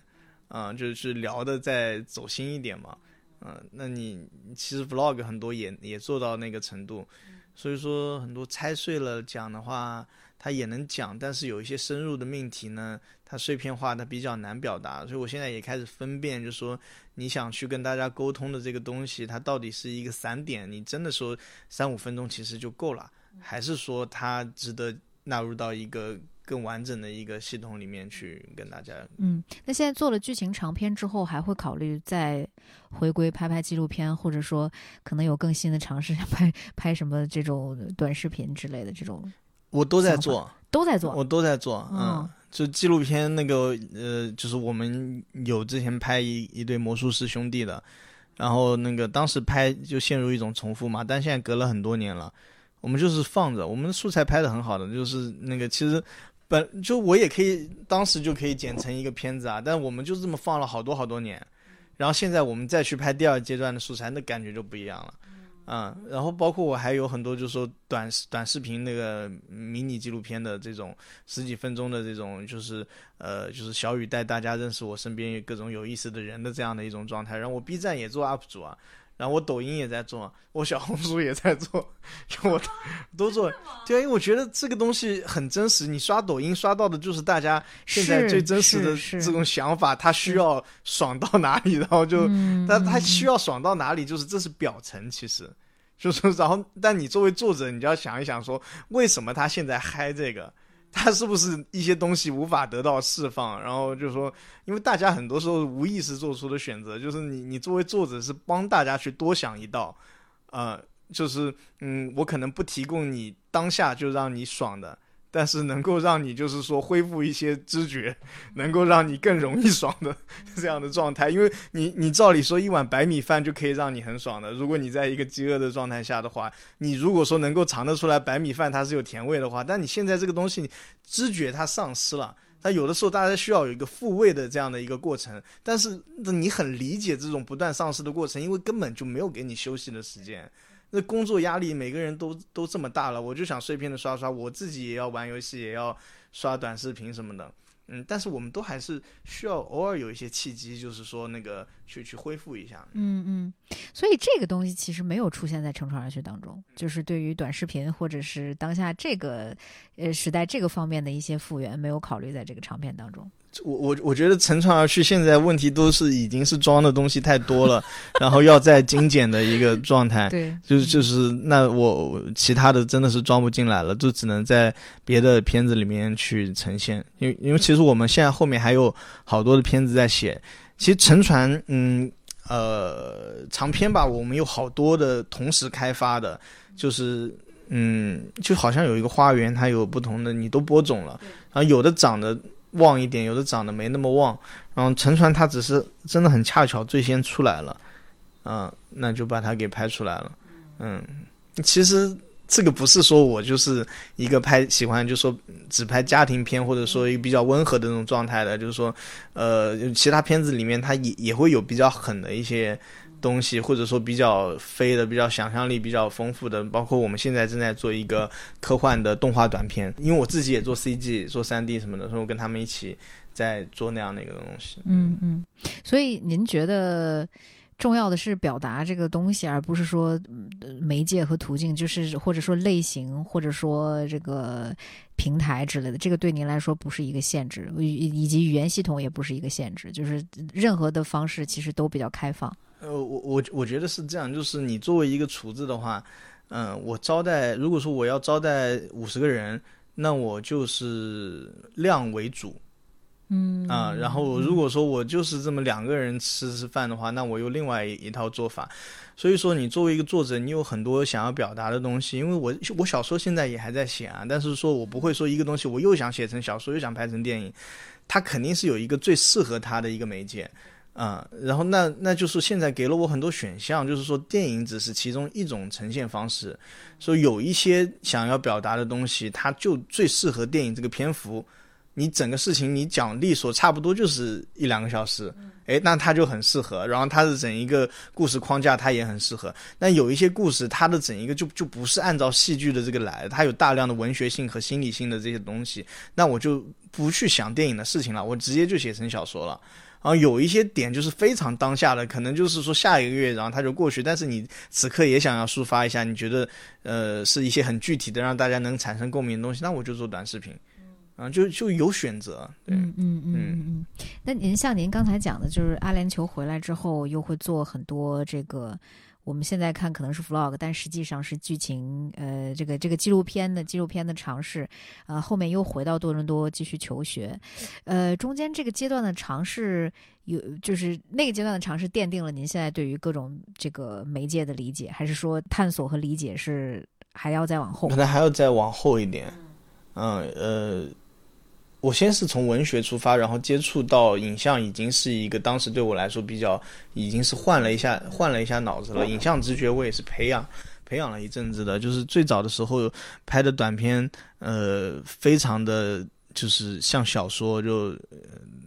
嗯，就是聊的再走心一点嘛。嗯，那你其实 vlog 很多也也做到那个程度，所以说很多拆碎了讲的话。他也能讲，但是有一些深入的命题呢，它碎片化，它比较难表达。所以我现在也开始分辨，就是说你想去跟大家沟通的这个东西，它到底是一个散点，你真的说三五分钟其实就够了，还是说它值得纳入到一个更完整的一个系统里面去跟大家？嗯，那现在做了剧情长片之后，还会考虑再回归拍拍纪录片，或者说可能有更新的尝试，拍拍什么这种短视频之类的这种。我都在做，都在做，我都在做。嗯，就纪录片那个，呃，就是我们有之前拍一一对魔术师兄弟的，然后那个当时拍就陷入一种重复嘛，但现在隔了很多年了，我们就是放着，我们的素材拍的很好的，就是那个其实。本就我也可以当时就可以剪成一个片子啊，但我们就这么放了好多好多年，然后现在我们再去拍第二阶段的素材，那感觉就不一样了。嗯，然后包括我还有很多，就是说短短视频那个迷你纪录片的这种十几分钟的这种，就是呃，就是小雨带大家认识我身边各种有意思的人的这样的一种状态。然后我 B 站也做 UP 主啊，然后我抖音也在做，我小红书也在做，就我都做。对啊，因为我觉得这个东西很真实，你刷抖音刷到的就是大家现在最真实的这种想法，他需要爽到哪里，然后就他他需要爽到哪里，就是这是表层，其实。就是，然后，但你作为作者，你就要想一想，说为什么他现在嗨这个，他是不是一些东西无法得到释放？然后就说，因为大家很多时候无意识做出的选择，就是你，你作为作者是帮大家去多想一道，呃，就是，嗯，我可能不提供你当下就让你爽的。但是能够让你就是说恢复一些知觉，能够让你更容易爽的 这样的状态，因为你你照理说一碗白米饭就可以让你很爽的，如果你在一个饥饿的状态下的话，你如果说能够尝得出来白米饭它是有甜味的话，但你现在这个东西知觉它丧失了，它有的时候大家需要有一个复位的这样的一个过程，但是你很理解这种不断丧失的过程，因为根本就没有给你休息的时间。那工作压力每个人都都这么大了，我就想碎片的刷刷，我自己也要玩游戏，也要刷短视频什么的，嗯，但是我们都还是需要偶尔有一些契机，就是说那个去去恢复一下。嗯嗯，所以这个东西其实没有出现在乘船而去当中，就是对于短视频或者是当下这个呃时代这个方面的一些复原，没有考虑在这个长片当中。我我我觉得乘船而去现在问题都是已经是装的东西太多了，然后要在精简的一个 状态。对，就是就是那我其他的真的是装不进来了，就只能在别的片子里面去呈现。因为因为其实我们现在后面还有好多的片子在写。其实乘船，嗯呃长篇吧，我们有好多的同时开发的，就是嗯就好像有一个花园，它有不同的，你都播种了，然后有的长得。旺一点，有的长得没那么旺，然后沉船它只是真的很恰巧最先出来了，嗯，那就把它给拍出来了，嗯，其实这个不是说我就是一个拍喜欢就说只拍家庭片或者说一个比较温和的那种状态的，就是说，呃，其他片子里面它也也会有比较狠的一些。东西或者说比较飞的、比较想象力比较丰富的，包括我们现在正在做一个科幻的动画短片，因为我自己也做 CG、做 3D 什么的，所以我跟他们一起在做那样的一个东西。嗯嗯，所以您觉得重要的是表达这个东西，而不是说媒介和途径，就是或者说类型，或者说这个平台之类的，这个对您来说不是一个限制，以及语言系统也不是一个限制，就是任何的方式其实都比较开放。呃，我我我觉得是这样，就是你作为一个厨子的话，嗯，我招待，如果说我要招待五十个人，那我就是量为主，嗯啊，然后如果说我就是这么两个人吃吃饭的话，那我有另外一套做法。所以说，你作为一个作者，你有很多想要表达的东西。因为我我小说现在也还在写啊，但是说我不会说一个东西我又想写成小说，又想拍成电影，它肯定是有一个最适合它的一个媒介。啊，然后那那就是现在给了我很多选项，就是说电影只是其中一种呈现方式，说有一些想要表达的东西，它就最适合电影这个篇幅。你整个事情你讲利索，差不多就是一两个小时，哎，那它就很适合。然后它的整一个故事框架它也很适合。那有一些故事，它的整一个就就不是按照戏剧的这个来，它有大量的文学性和心理性的这些东西，那我就不去想电影的事情了，我直接就写成小说了。然后有一些点就是非常当下的，可能就是说下一个月，然后它就过去。但是你此刻也想要抒发一下，你觉得呃是一些很具体的，让大家能产生共鸣的东西，那我就做短视频，啊，就就有选择。对嗯嗯嗯嗯。那您像您刚才讲的，就是阿联酋回来之后，又会做很多这个。我们现在看可能是 vlog，但实际上是剧情，呃，这个这个纪录片的纪录片的尝试，呃，后面又回到多伦多继续求学，呃，中间这个阶段的尝试有，就是那个阶段的尝试奠定了您现在对于各种这个媒介的理解，还是说探索和理解是还要再往后？可能还要再往后一点，嗯呃。我先是从文学出发，然后接触到影像，已经是一个当时对我来说比较，已经是换了一下，换了一下脑子了。影像直觉我也是培养，培养了一阵子的。就是最早的时候拍的短片，呃，非常的就是像小说就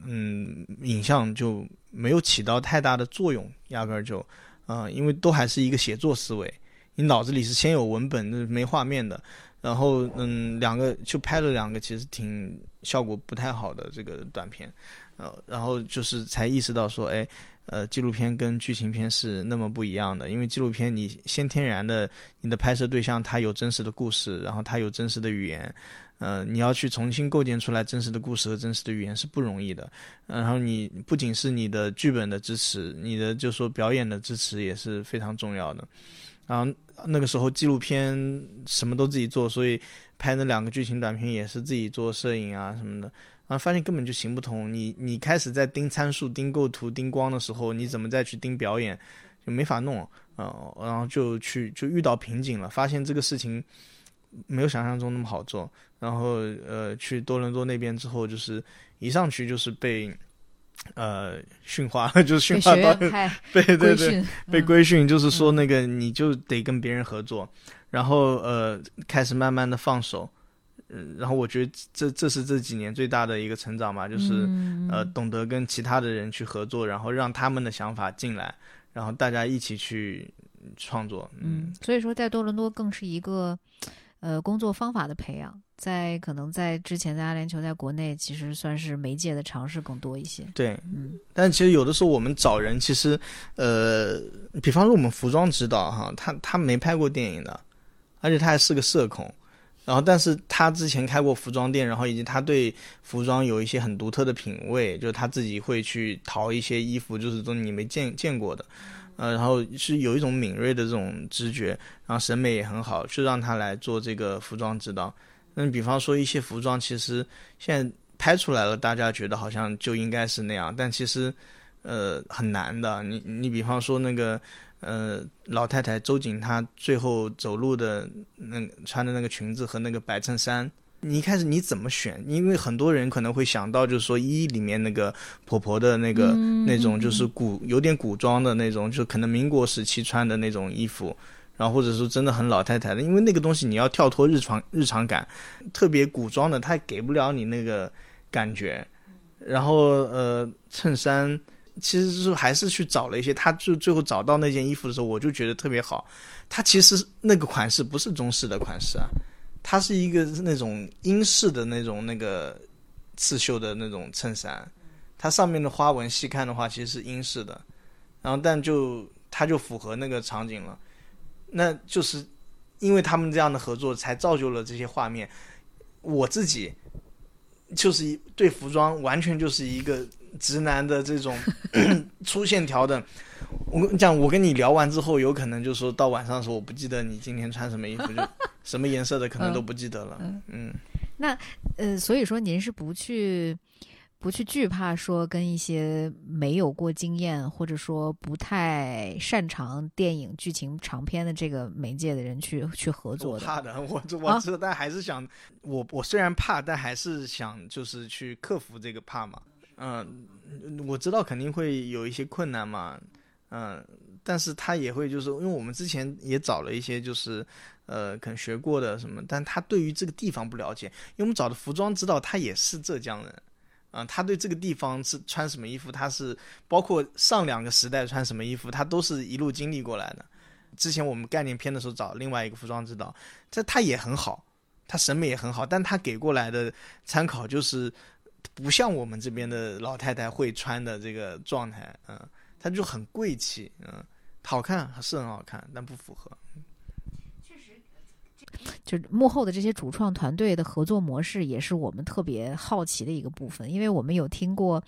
嗯影像就没有起到太大的作用，压根儿就啊，因为都还是一个写作思维，你脑子里是先有文本，没画面的。然后，嗯，两个就拍了两个，其实挺效果不太好的这个短片，呃，然后就是才意识到说，哎，呃，纪录片跟剧情片是那么不一样的。因为纪录片你先天然的，你的拍摄对象他有真实的故事，然后他有真实的语言，呃，你要去重新构建出来真实的故事和真实的语言是不容易的。然后你不仅是你的剧本的支持，你的就说表演的支持也是非常重要的。然后那个时候纪录片什么都自己做，所以拍那两个剧情短片也是自己做摄影啊什么的。然后发现根本就行不通。你你开始在盯参数、盯构图、盯光的时候，你怎么再去盯表演，就没法弄。呃，然后就去就遇到瓶颈了，发现这个事情没有想象中那么好做。然后呃，去多伦多那边之后，就是一上去就是被。呃，训话 就是 训话到，被对对，被规训，就是说那个你就得跟别人合作，然后呃开始慢慢的放手，嗯，然后我觉得这这是这几年最大的一个成长吧，就是呃懂得跟其他的人去合作，然后让他们的想法进来，然后大家一起去创作，嗯，所以说在多伦多更是一个呃工作方法的培养。在可能在之前，在阿联酋在国内，其实算是媒介的尝试更多一些。对，嗯，但其实有的时候我们找人，其实，呃，比方说我们服装指导哈，他他没拍过电影的，而且他还是个社恐，然后但是他之前开过服装店，然后以及他对服装有一些很独特的品味，就是他自己会去淘一些衣服，就是都你没见见过的，呃，然后是有一种敏锐的这种直觉，然后审美也很好，就让他来做这个服装指导。那比方说一些服装，其实现在拍出来了，大家觉得好像就应该是那样，但其实，呃，很难的。你你比方说那个，呃，老太太周瑾她最后走路的那穿的那个裙子和那个白衬衫，你一开始你怎么选？因为很多人可能会想到，就是说一里面那个婆婆的那个那种，就是古有点古装的那种，就可能民国时期穿的那种衣服。然后或者说真的很老太太的，因为那个东西你要跳脱日常日常感，特别古装的，它给不了你那个感觉。然后呃，衬衫其实是还是去找了一些，他就最后找到那件衣服的时候，我就觉得特别好。它其实那个款式不是中式的款式啊，它是一个那种英式的那种那个刺绣的那种衬衫，它上面的花纹细看的话其实是英式的，然后但就它就符合那个场景了。那就是因为他们这样的合作，才造就了这些画面。我自己就是一对服装完全就是一个直男的这种 粗线条的。我跟你讲，我跟你聊完之后，有可能就说到晚上的时候，我不记得你今天穿什么衣服，就 什么颜色的，可能都不记得了。嗯，那呃，所以说您是不去。不去惧怕说跟一些没有过经验或者说不太擅长电影剧情长篇的这个媒介的人去去合作的。怕的，我我知道，但还是想我我虽然怕，但还是想就是去克服这个怕嘛。嗯，我知道肯定会有一些困难嘛。嗯，但是他也会就是因为我们之前也找了一些就是呃可能学过的什么，但他对于这个地方不了解，因为我们找的服装指导他也是浙江人。啊，他对这个地方是穿什么衣服，他是包括上两个时代穿什么衣服，他都是一路经历过来的。之前我们概念片的时候找另外一个服装指导，这他也很好，他审美也很好，但他给过来的参考就是不像我们这边的老太太会穿的这个状态，嗯，她就很贵气，嗯，好看是很好看，但不符合。确实就幕后的这些主创团队的合作模式，也是我们特别好奇的一个部分。因为我们有听过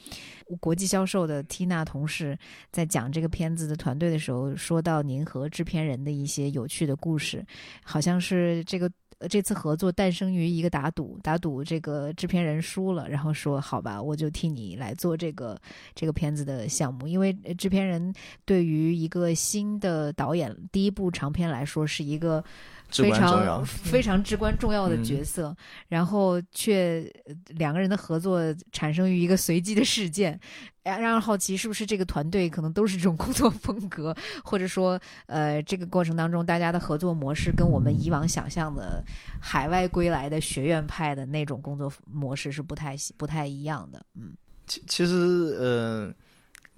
国际销售的 Tina 同事在讲这个片子的团队的时候，说到您和制片人的一些有趣的故事，好像是这个呃这次合作诞生于一个打赌，打赌这个制片人输了，然后说好吧，我就替你来做这个这个片子的项目。因为制片人对于一个新的导演第一部长片来说，是一个。非常。非常至关重要的角色，然后却呃两个人的合作产生于一个随机的事件，哎让人好奇是不是这个团队可能都是这种工作风格，或者说呃这个过程当中大家的合作模式跟我们以往想象的海外归来的学院派的那种工作模式是不太不太一样的，嗯。其其实，呃，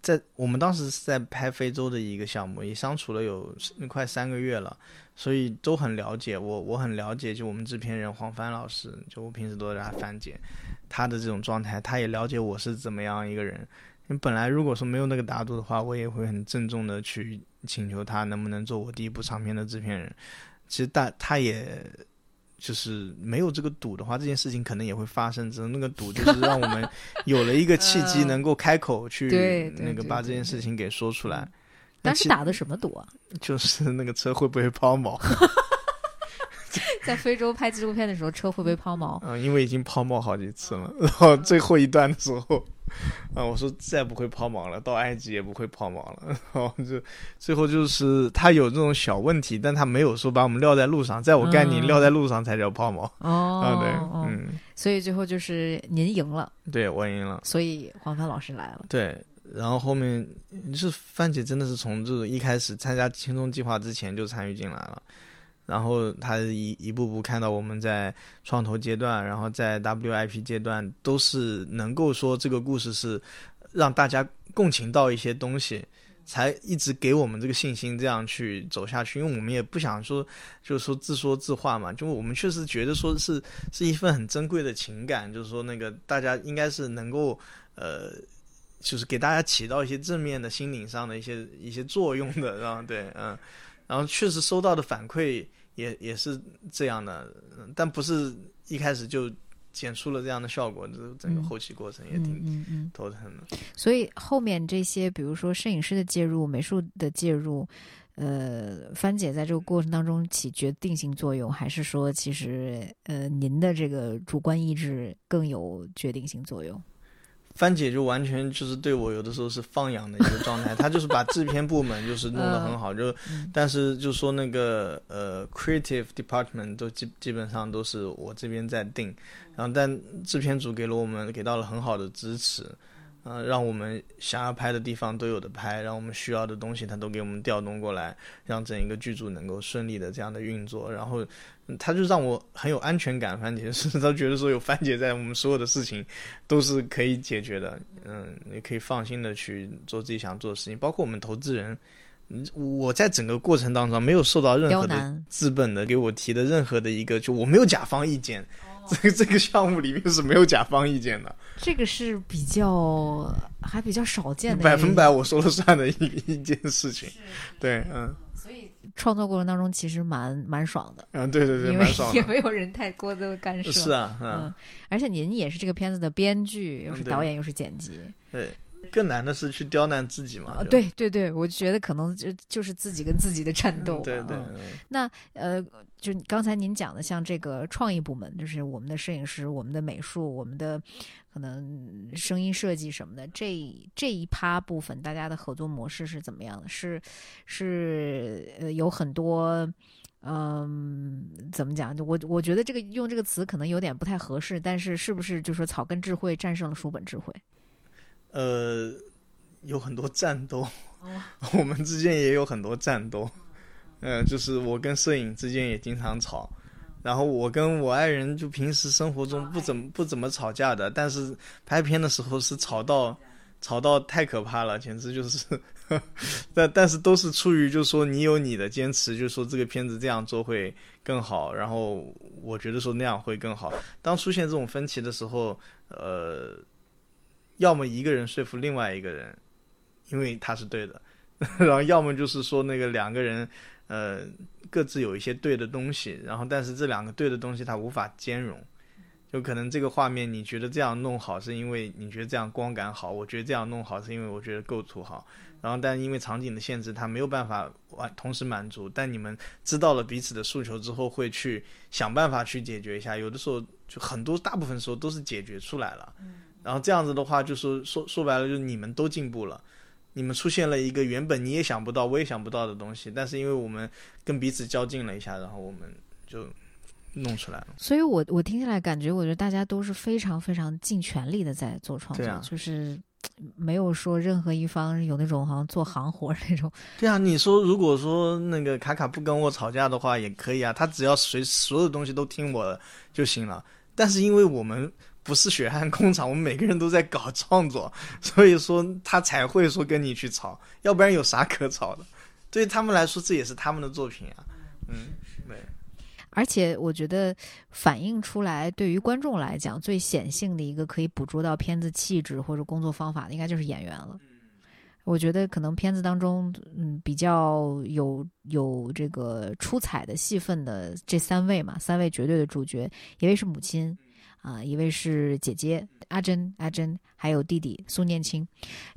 在我们当时是在拍非洲的一个项目，也相处了有快三个月了，所以都很了解我，我很了解，就我们制片人黄帆老师，就我平时都叫他帆姐，他的这种状态，他也了解我是怎么样一个人。因为本来如果说没有那个打赌的话，我也会很郑重的去请求他能不能做我第一部长片的制片人。其实大他也就是没有这个赌的话，这件事情可能也会发生。只是那个赌就是让我们有了一个契机，嗯能够开口去 那个把这件事情给说出来。当时打的什么赌啊？就是那个车会不会抛锚？在非洲拍纪录片的时候，车会不会抛锚？嗯，因为已经抛锚好几次了。然后最后一段的时候，啊，我说再不会抛锚了，到埃及也不会抛锚了。然后就最后就是他有这种小问题，但他没有说把我们撂在路上，在我概念嗯撂在路上才叫抛锚。哦，啊，对，哦嗯，所以最后就是您赢了，对我赢了。所以黄帆老师来了。对，然后后面就是范姐真的是从这个一开始参加轻松计划之前就参与进来了，然后他一一步步看到我们在创投阶段，然后在 WIP 阶段都是能够说这个故事是让大家共情到一些东西。才一直给我们这个信心，这样去走下去。因为我们也不想说，就是说自说自话嘛。就我们确实觉得说是是一份很珍贵的情感，就是说那个大家应该是能够呃就是给大家起到一些正面的心灵上的一些一些作用的，然后对，嗯，然后确实收到的反馈也也是这样的，嗯但不是一开始就剪出了这样的效果，这整个嗯后期过程也嗯挺头疼的。所以后面这些，比如说摄影师的介入、美术的介入，呃，帆姐在这个过程当中起决定性作用，还是说其实呃您的这个主观意志更有决定性作用？番姐就完全就是对我有的时候是放养的一个状态，她就是把制片部门就是弄得很好，就嗯。但是就说那个呃 creative department 都基基本上都是我这边在定，然后但制片组给了我们给到了很好的支持，呃，让我们想要拍的地方都有的拍，让我们需要的东西他都给我们调动过来，让整一个剧组能够顺利的这样的运作，然后嗯他就让我很有安全感，番茄是 他觉得说有番茄在，我们所有的事情都是可以解决的，嗯，你可以放心的去做自己想做的事情，包括我们投资人。嗯我在整个过程当中没有受到任何的，资本的给我提的任何的一个，就我没有甲方意见，这个这个项目里面是没有甲方意见的，这个是比较还比较少见的百分百我说了算的一一件事情。对，嗯所以创作过程当中，其实蛮蛮爽的，嗯，对对对，因为。也没有人太过的干涉。是啊，嗯嗯，，而且您也是这个片子的编剧，又是导演，又是剪辑。对，更难的是去刁难自己嘛。啊，对对对，我觉得可能就就是自己跟自己的战斗吧。对对，那呃，就刚才您讲的，像这个创意部门，就是我们的摄影师、我们的美术、我们的可能声音设计什么的，这这一趴部分，大家的合作模式是怎么样的？是是呃，有很多。嗯，怎么讲？就我我觉得这个用这个词可能有点不太合适，但是是不是就说草根智慧战胜了书本智慧？呃，有很多战斗，哦。我们之间也有很多战斗。呃，就是我跟摄影之间也经常吵，然后我跟我爱人就平时生活中不怎么不怎么吵架的，但是拍片的时候是吵到吵到太可怕了，简直就是，但但是都是出于就是说你有你的坚持，就是说这个片子这样做会更好，然后我觉得说那样会更好。当出现这种分歧的时候，呃，要么一个人说服另外一个人，因为他是对的，然后要么就是说那个两个人，呃，各自有一些对的东西，然后但是这两个对的东西它无法兼容，就可能这个画面你觉得这样弄好是因为你觉得这样光感好，我觉得这样弄好是因为我觉得构图好，然后但因为场景的限制，它没有办法完同时满足，但你们知道了彼此的诉求之后，会去想办法去解决一下，有的时候就很多大部分时候都是解决出来了。然后这样子的话，就是说说白了，就是你们都进步了，你们出现了一个原本你也想不到，我也想不到的东西，但是因为我们跟彼此较劲了一下，然后我们就弄出来了。所以我我听起来感觉，我觉得大家都是非常非常尽全力的在做创作，啊就是没有说任何一方有那种好像做行活那种。对啊，你说如果说那个卡卡不跟我吵架的话，也可以啊，他只要随所有东西都听我的就行了。但是因为我们不是血汗工厂，我们每个人都在搞创作，所以说他才会说跟你去吵，要不然有啥可吵的？对他们来说，这也是他们的作品啊。嗯，对，而且我觉得反映出来，对于观众来讲，最显性的一个可以捕捉到片子气质或者工作方法的，应该就是演员了。我觉得可能片子当中，嗯，比较有有这个出彩的戏份的这三位嘛，三位绝对的主角，一位是母亲，啊、一位是姐姐阿珍，阿珍，还有弟弟苏念青，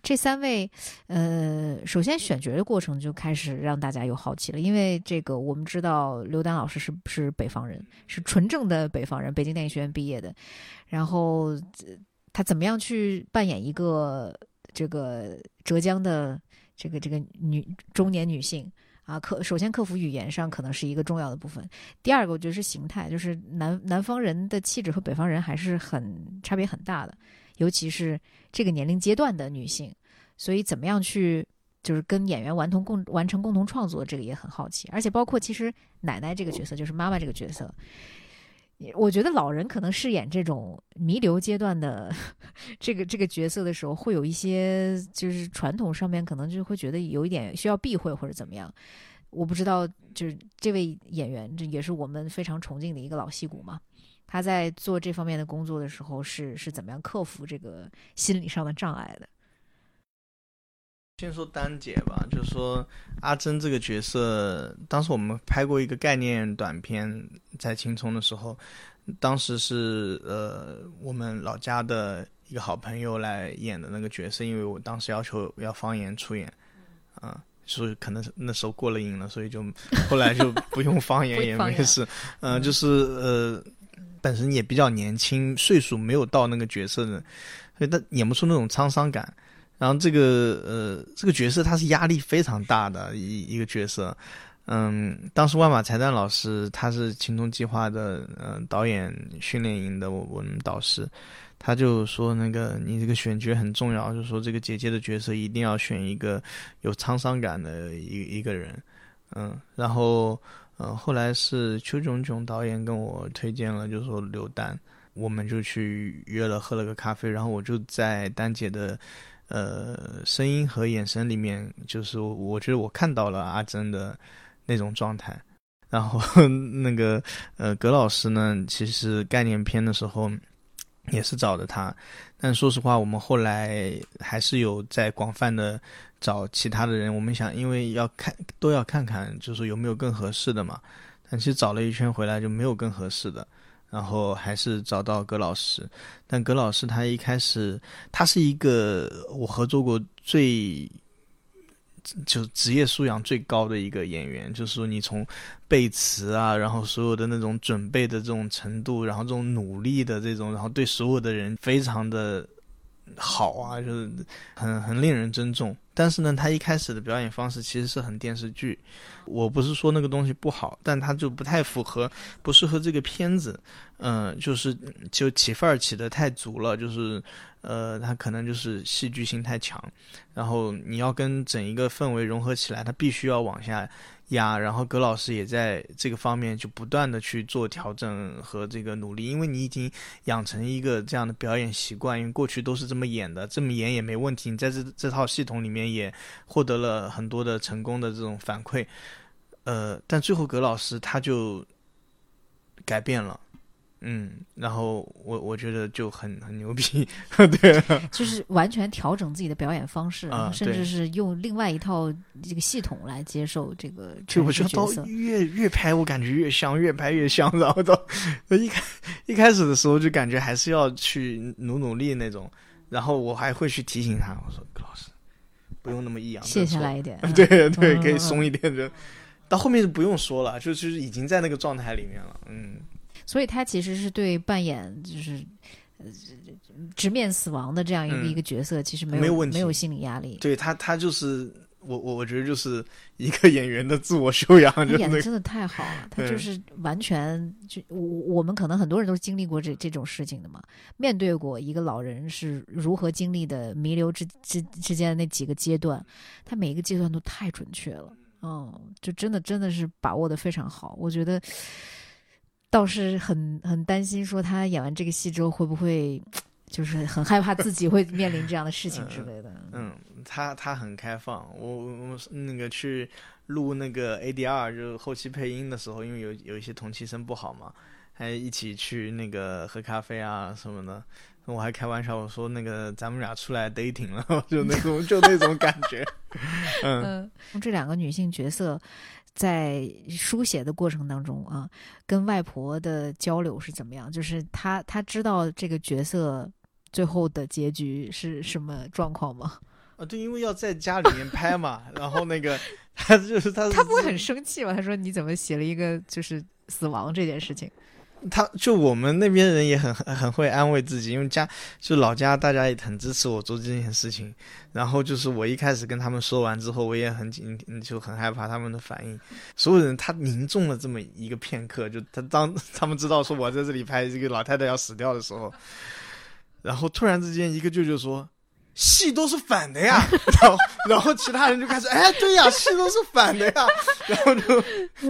这三位，呃，首先选角的过程就开始让大家有好奇了，因为这个我们知道刘丹老师是是北方人，是纯正的北方人，北京电影学院毕业的，然后、呃他怎么样去扮演一个这个浙江的这个这个女中年女性啊，克首先克服语言上可能是一个重要的部分。第二个，我觉得是形态，就是南南方人的气质和北方人还是很差别很大的，尤其是这个年龄阶段的女性。所以怎么样去就是跟演员完同共完成共同创作，这个也很好奇。而且包括其实奶奶这个角色，就是妈妈这个角色。我觉得老人可能饰演这种弥留阶段的 这个这个角色的时候，会有一些就是传统上面可能就会觉得有一点需要避讳或者怎么样。我不知道，就是这位演员，这也是我们非常崇敬的一个老戏骨嘛。他在做这方面的工作的时候，是是怎么样克服这个心理上的障碍的？先说丹姐吧，就是说阿珍这个角色，当时我们拍过一个概念短片，在青葱的时候，当时是呃我们老家的一个好朋友来演的那个角色，因为我当时要求要方言出演，啊、所以可能是那时候过了瘾了，所以就后来就不用方言也没事，嗯、就是呃本身也比较年轻，岁数没有到那个角色的，所以他演不出那种沧桑感。然后这个呃，这个角色他是压力非常大的一一个角色，嗯，当时万马才旦老师他是青铜计划的呃导演训练营的我们导师，他就说那个你这个选角很重要，就是说这个姐姐的角色一定要选一个有沧桑感的一一个人，嗯，然后呃后来是邱炯炯导演跟我推荐了，就是说刘丹，我们就去约了喝了个咖啡，然后我就在丹姐的。呃，声音和眼神里面，就是我觉得我看到了阿珍的那种状态。然后 那个呃，葛老师呢，其实概念片的时候也是找的他，但说实话，我们后来还是有在广泛的找其他的人。我们想，因为要看都要看看，就是有没有更合适的嘛。但其实找了一圈回来就没有更合适的。然后还是找到葛老师，但葛老师他一开始他是一个我合作过最就职业素养最高的一个演员，就是说你从背词啊，然后所有的那种准备的这种程度，然后这种努力的这种，然后对所有的人非常的好啊，就是很很令人尊重。但是呢，他一开始的表演方式其实是很电视剧。我不是说那个东西不好，但他就不太符合，不适合这个片子。嗯、就是就起范儿起的太足了，就是呃，他可能就是戏剧性太强。然后你要跟整一个氛围融合起来，他必须要往下呀。然后葛老师也在这个方面就不断的去做调整和这个努力，因为你已经养成一个这样的表演习惯，因为过去都是这么演的，这么演也没问题。你在这这套系统里面也获得了很多的成功的这种反馈。呃，但最后葛老师他就改变了。嗯，然后我我觉得就很很牛逼，对，就是完全调整自己的表演方式，啊甚至是用另外一套这个系统来接受这个就我觉得。越越拍我感觉越香，越拍越香，然后到一开一开始的时候就感觉还是要去努努力那种，然后我还会去提醒他，我说葛老师不用那么抑扬卸下来一点，对对，嗯可以松一点就。到后面就不用说了，就就是已经在那个状态里面了，嗯，所以他其实是对扮演就是直面死亡的这样一个、嗯。一个角色，其实没有没有问题。没有心理压力。对他，他就是我我我觉得就是一个演员的自我修养，演的真的太好了，他就是完全就我我们可能很多人都是经历过这这种事情的嘛，面对过一个老人是如何经历的弥留之之之间的那几个阶段，他每一个阶段都太准确了，嗯，就真的真的是把握的非常好，我觉得倒是很很担心说他演完这个戏之后会不会。就是很害怕自己会面临这样的事情之类的。嗯，他他很开放。我我那个去录那个 ADR 就是后期配音的时候，因为有有一些同期声不好嘛，还一起去那个喝咖啡啊什么的。我还开玩笑我说那个咱们俩出来 dating 了，就那种就那种感觉。嗯，嗯，这两个女性角色在书写的过程当中啊，跟外婆的交流是怎么样？就是她她知道这个角色最后的结局是什么状况吗？啊对，因为要在家里面拍嘛，然后那个他就是他是她不会很生气吧？他说你怎么写了一个就是死亡这件事情？他就我们那边人也很很会安慰自己，因为家就老家大家也很支持我做这件事情。然后就是我一开始跟他们说完之后，我也很紧，就很害怕他们的反应。所有人他凝重了这么一个片刻，就他当 他们知道说我在这里拍这个老太太要死掉的时候，然后突然之间一个舅舅说。戏都是反的呀，然后然后其他人就开始，哎，对呀，戏都是反的呀，然后就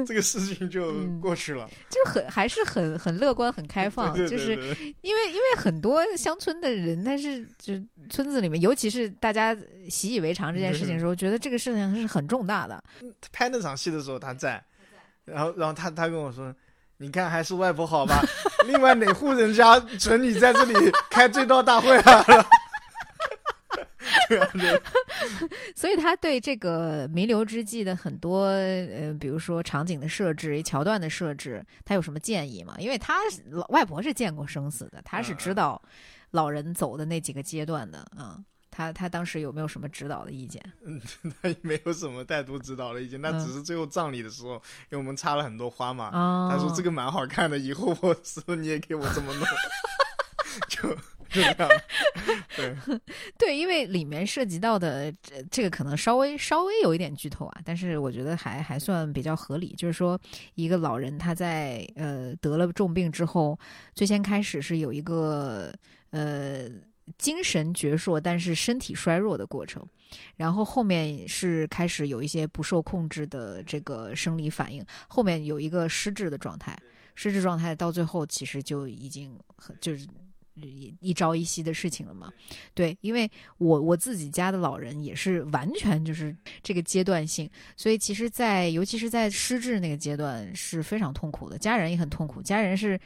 这个事情就嗯过去了。就很还是很很乐观、很开放，对对就是因为因为很多乡村的人，他是就村子里面，尤其是大家习以为常这件事情的时候，觉得这个事情是很重大的。拍那场戏的时候他在，然后然后他他跟我说，你看还是外婆好吧？另外哪户人家准你在这里开追悼大会啊？对啊，对，所以他对这个弥留之际的很多呃，比如说场景的设置、桥段的设置，他有什么建议吗？因为他老外婆是见过生死的，他是知道老人走的那几个阶段的啊、嗯他他当时有没有什么指导的意见？嗯 他也没有什么太多指导的意见，他嗯。只是最后葬礼的时候，因为我们插了很多花嘛，哦，他说这个蛮好看的，以后我时候你也给我这么弄，就对，对，因为里面涉及到的这这个可能稍微稍微有一点剧透啊，但是我觉得还还算比较合理。就是说，一个老人他在呃得了重病之后，最先开始是有一个呃精神矍铄，但是身体衰弱的过程，然后后面是开始有一些不受控制的这个生理反应，后面有一个失智的状态，失智状态到最后其实就已经很就是。一一朝一夕的事情了嘛，对，因为我我自己家的老人也是完全就是这个阶段性，所以其实在，尤其是在失智那个阶段是非常痛苦的，家人也很痛苦，家人是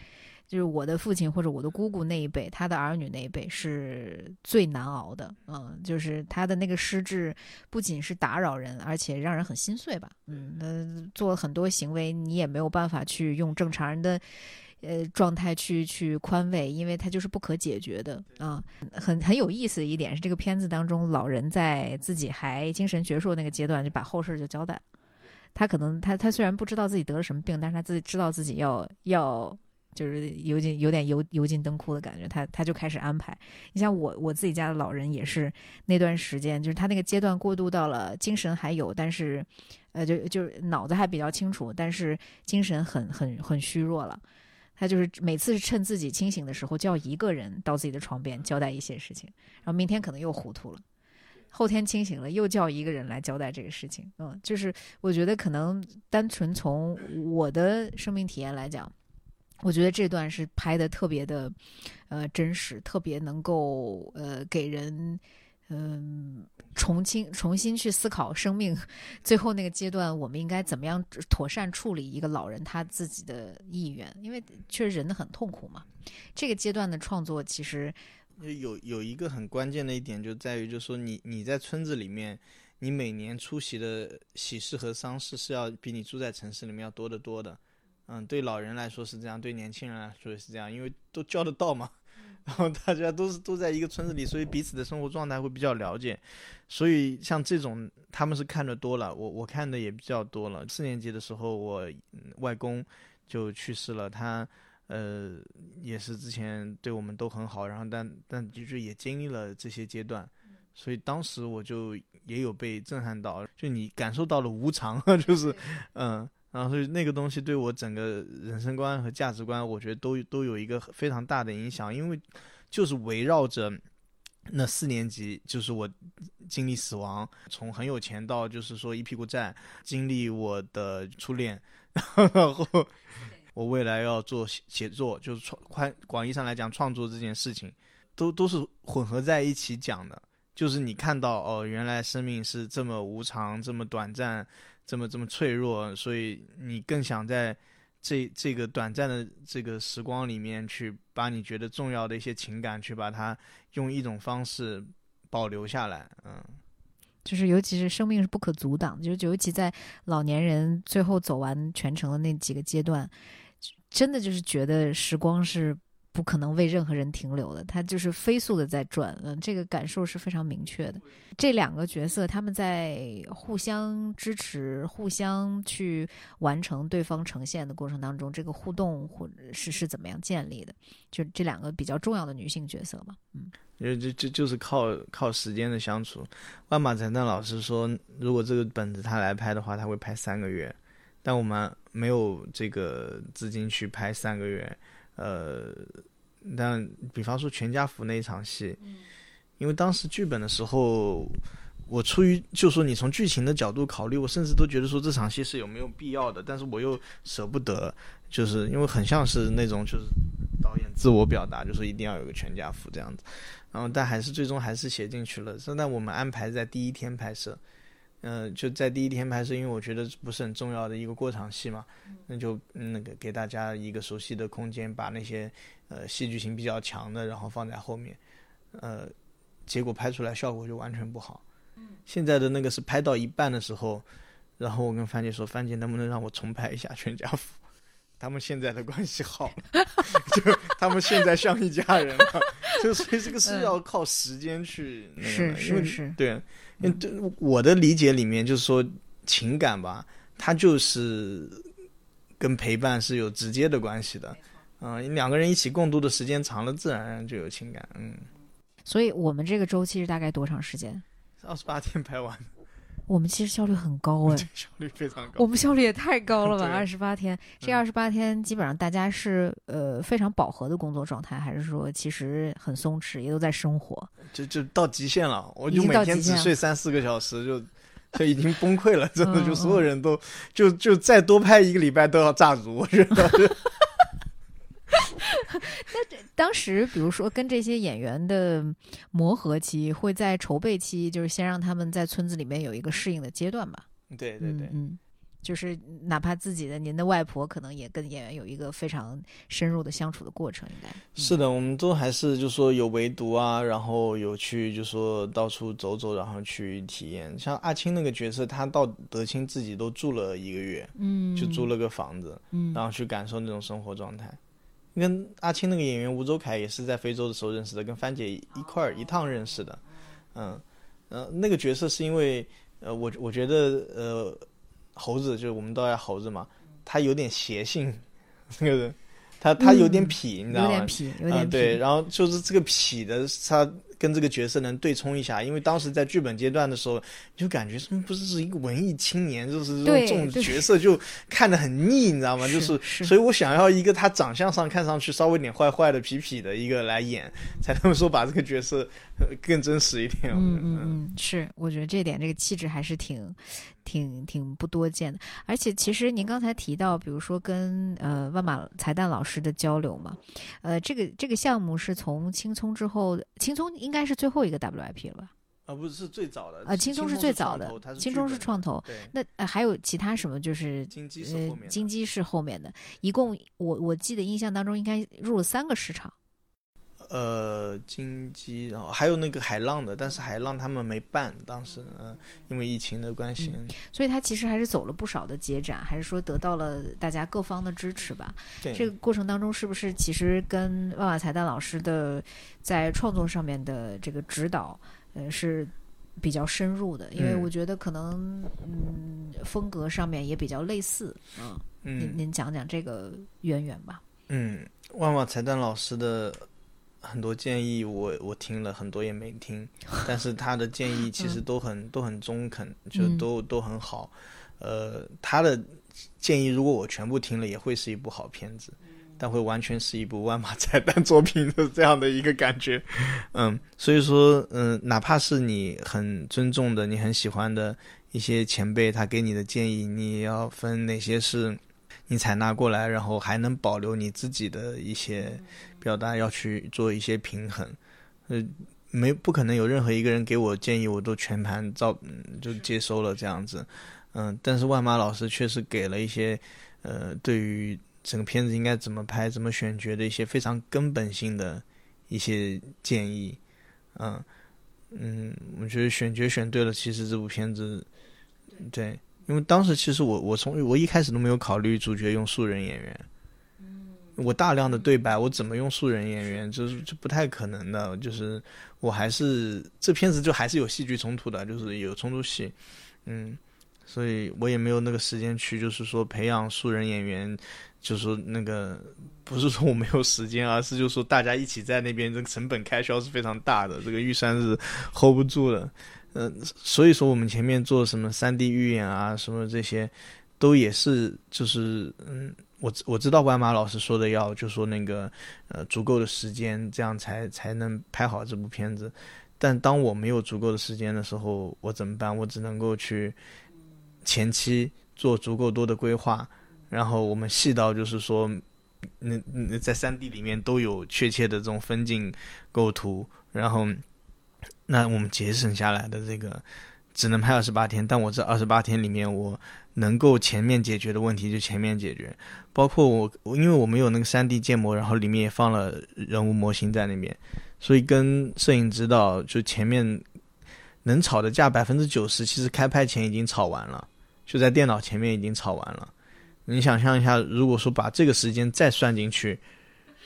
就是我的父亲或者我的姑姑那一辈，他的儿女那一辈是最难熬的，嗯，就是他的那个失智不仅是打扰人，而且让人很心碎吧，嗯，那做了很多行为，你也没有办法去用正常人的。呃，状态去去宽慰，因为它就是不可解决的啊。很很有意思的一点是，这个片子当中，老人在自己还精神矍铄那个阶段，就把后事就交代了。他可能他他虽然不知道自己得了什么病，但是他自己知道自己要要就是有点有点油油尽灯枯的感觉，他他就开始安排。你像我我自己家的老人也是那段时间，就是他那个阶段过渡到了精神还有，但是呃就就是脑子还比较清楚，但是精神很很很虚弱了。他就是每次是趁自己清醒的时候，叫一个人到自己的床边交代一些事情，然后明天可能又糊涂了，后天清醒了又叫一个人来交代这个事情。嗯，就是我觉得可能单纯从我的生命体验来讲，我觉得这段是拍的特别的，呃，真实，特别能够呃给人。嗯，重新重新去思考生命最后那个阶段，我们应该怎么样妥善处理一个老人他自己的意愿？因为确实人的很痛苦嘛。这个阶段的创作其实有有一个很关键的一点就在于，就是说你你在村子里面，你每年出席的喜事和丧事是要比你住在城市里面要多得多的。嗯，对老人来说是这样，对年轻人来说也是这样，因为都叫得到嘛。然后大家都是都在一个村子里，所以彼此的生活状态会比较了解。所以像这种他们是看的多了，我我看的也比较多了。四年级的时候，我外公就去世了，他呃，也是之前对我们都很好，然后但但就是也经历了这些阶段，所以当时我就也有被震撼到，就你感受到了无常，就是嗯，然后所以那个东西对我整个人生观和价值观，我觉得都都有一个非常大的影响，因为就是围绕着那四年级，就是我经历死亡，从很有钱到就是说一屁股债，经历我的初恋，然后。我未来要做写作，就是创宽广义上来讲，创作这件事情，都都是混合在一起讲的。就是你看到哦，原来生命是这么无常，这么短暂，这么这么脆弱，所以你更想在这这个短暂的这个时光里面，去把你觉得重要的一些情感，去把它用一种方式保留下来。嗯，就是尤其是生命是不可阻挡，就是尤其在老年人最后走完全程的那几个阶段。真的就是觉得时光是不可能为任何人停留的，它就是飞速的在转，嗯，这个感受是非常明确的。这两个角色他们在互相支持、互相去完成对方呈现的过程当中，这个互动或者是是怎么样建立的？就这两个比较重要的女性角色嘛，嗯，因为这这就是靠靠时间的相处。万马才旦老师说，如果这个本子他来拍的话，他会拍三个月。但我们没有这个资金去拍三个月，呃，但比方说全家福那一场戏，因为当时剧本的时候，我出于就说你从剧情的角度考虑，我甚至都觉得说这场戏是有没有必要的，但是我又舍不得，就是因为很像是那种就是导演自我表达，就是一定要有个全家福这样子，然后但还是最终还是写进去了，现在我们安排在第一天拍摄。嗯，就在第一天拍摄，因为我觉得不是很重要的一个过场戏嘛，那就那个给大家一个熟悉的空间，把那些呃戏剧性比较强的，然后放在后面，呃，结果拍出来效果就完全不好。现在的那个是拍到一半的时候，然后我跟番姐说：“番姐，能不能让我重拍一下全家福？”他们现在的关系好了，就他们现在像一家人了。就所以这个是要靠时间去，是是是，对。因对我的理解里面，就是说情感吧，它就是跟陪伴是有直接的关系的。嗯，两个人一起共度的时间长了，自然而然就有情感。嗯，所以我们这个周期是大概多长时间？二十八天拍完。我们其实效率很高哎，效率非常高。我们效率也太高了吧！二十八天，这二十八天基本上大家是呃非常饱和的工作状态，还是说其实很松弛，也都在生活？就就到极限了，我就每天只睡三四个小时，就就已经崩溃了，真的，就所有人都就就再多拍一个礼拜都要炸足，我觉得。那这当时，比如说跟这些演员的磨合期，会在筹备期，就是先让他们在村子里面有一个适应的阶段吧。对对对，嗯，就是哪怕自己的您的外婆，可能也跟演员有一个非常深入的相处的过程，应该是的。我们都还是就说有围读啊，然后有去就说到处走走，然后去体验。像阿青那个角色，他到德清自己都住了一个月，嗯，就租了个房子，嗯，然后去感受那种生活状态。跟阿青那个演员吴周凯也是在非洲的时候认识的，跟帆姐一块儿一趟认识的，嗯，呃，那个角色是因为，呃，我我觉得，呃，猴子就是我们都爱猴子嘛，他有点邪性，那个人，他他有点痞，你知道吗？有点痞，有点痞。对，然后就是这个痞的他。跟这个角色能对冲一下，因为当时在剧本阶段的时候，就感觉什么不是是一个文艺青年，就是这种角色就看得很腻，你知道吗？就是，所以我想要一个他长相上看上去稍微有点坏坏的、痞痞的一个来演，才能说把这个角色更真实一点。嗯嗯嗯，是，我觉得这点这个气质还是挺。挺挺不多见的，而且其实您刚才提到，比如说跟呃万马才旦老师的交流嘛，呃，这个这个项目是从青葱之后，青葱应该是最后一个 WIP 了吧？啊，不是是最早的呃，青葱是最早的，青葱是创投。那还有其他什么？就是金鸡是后面，金鸡是后面的，一共我我记得印象当中应该入了三个市场。呃，金鸡，然后还有那个海浪的，但是海浪他们没办，当时嗯，因为疫情的关系，所以他其实还是走了不少的接展，还是说得到了大家各方的支持吧。对，这个过程当中是不是其实跟万万财旦老师的在创作上面的这个指导，呃，是比较深入的？因为我觉得可能嗯，风格上面也比较类似嗯。您您讲讲这个渊源吧。嗯，万瓦才旦老师的很多建议我我听了很多也没听，但是他的建议 其实都很、都很中肯，就都都很好。呃，他的建议如果我全部听了，也会是一部好片子，但会完全是一部万马才旦作品的这样的一个感觉。嗯，所以说，嗯，哪怕是你很尊重的、你很喜欢的一些前辈，他给你的建议，你也要分哪些是。你采纳过来，然后还能保留你自己的一些表达，要去做一些平衡。呃，没不可能有任何一个人给我建议，我都全盘照就接收了这样子。嗯，但是万马老师确实给了一些呃，对于整个片子应该怎么拍、怎么选角的一些非常根本性的一些建议。嗯嗯，我觉得选角选对了，其实这部片子对。因为当时其实我我从我一开始都没有考虑主角用素人演员，我大量的对白我怎么用素人演员，就是就不太可能的，就是我还是这片子就还是有戏剧冲突的，就是有冲突戏，嗯，所以我也没有那个时间去就是说培养素人演员，就是说那个不是说我没有时间，而是就是说大家一起在那边，这个成本开销是非常大的，这个预算是 hold 不住的。嗯，所以说我们前面做什么三 D 预演啊，什么这些，都也是就是嗯，我我知道万马老师说的要就说那个呃足够的时间，这样才才能拍好这部片子。但当我没有足够的时间的时候，我怎么办？我只能够去前期做足够多的规划，然后我们细到就是说，那那在三 D 里面都有确切的这种分镜构图，然后。那我们节省下来的这个只能拍二十八天，但我这二十八天里面，我能够前面解决的问题就前面解决，包括我，因为我没有那个三 D 建模，然后里面也放了人物模型在那边，所以跟摄影指导就前面能吵的架百分之九十，其实开拍前已经吵完了，就在电脑前面已经吵完了。你想象一下，如果说把这个时间再算进去。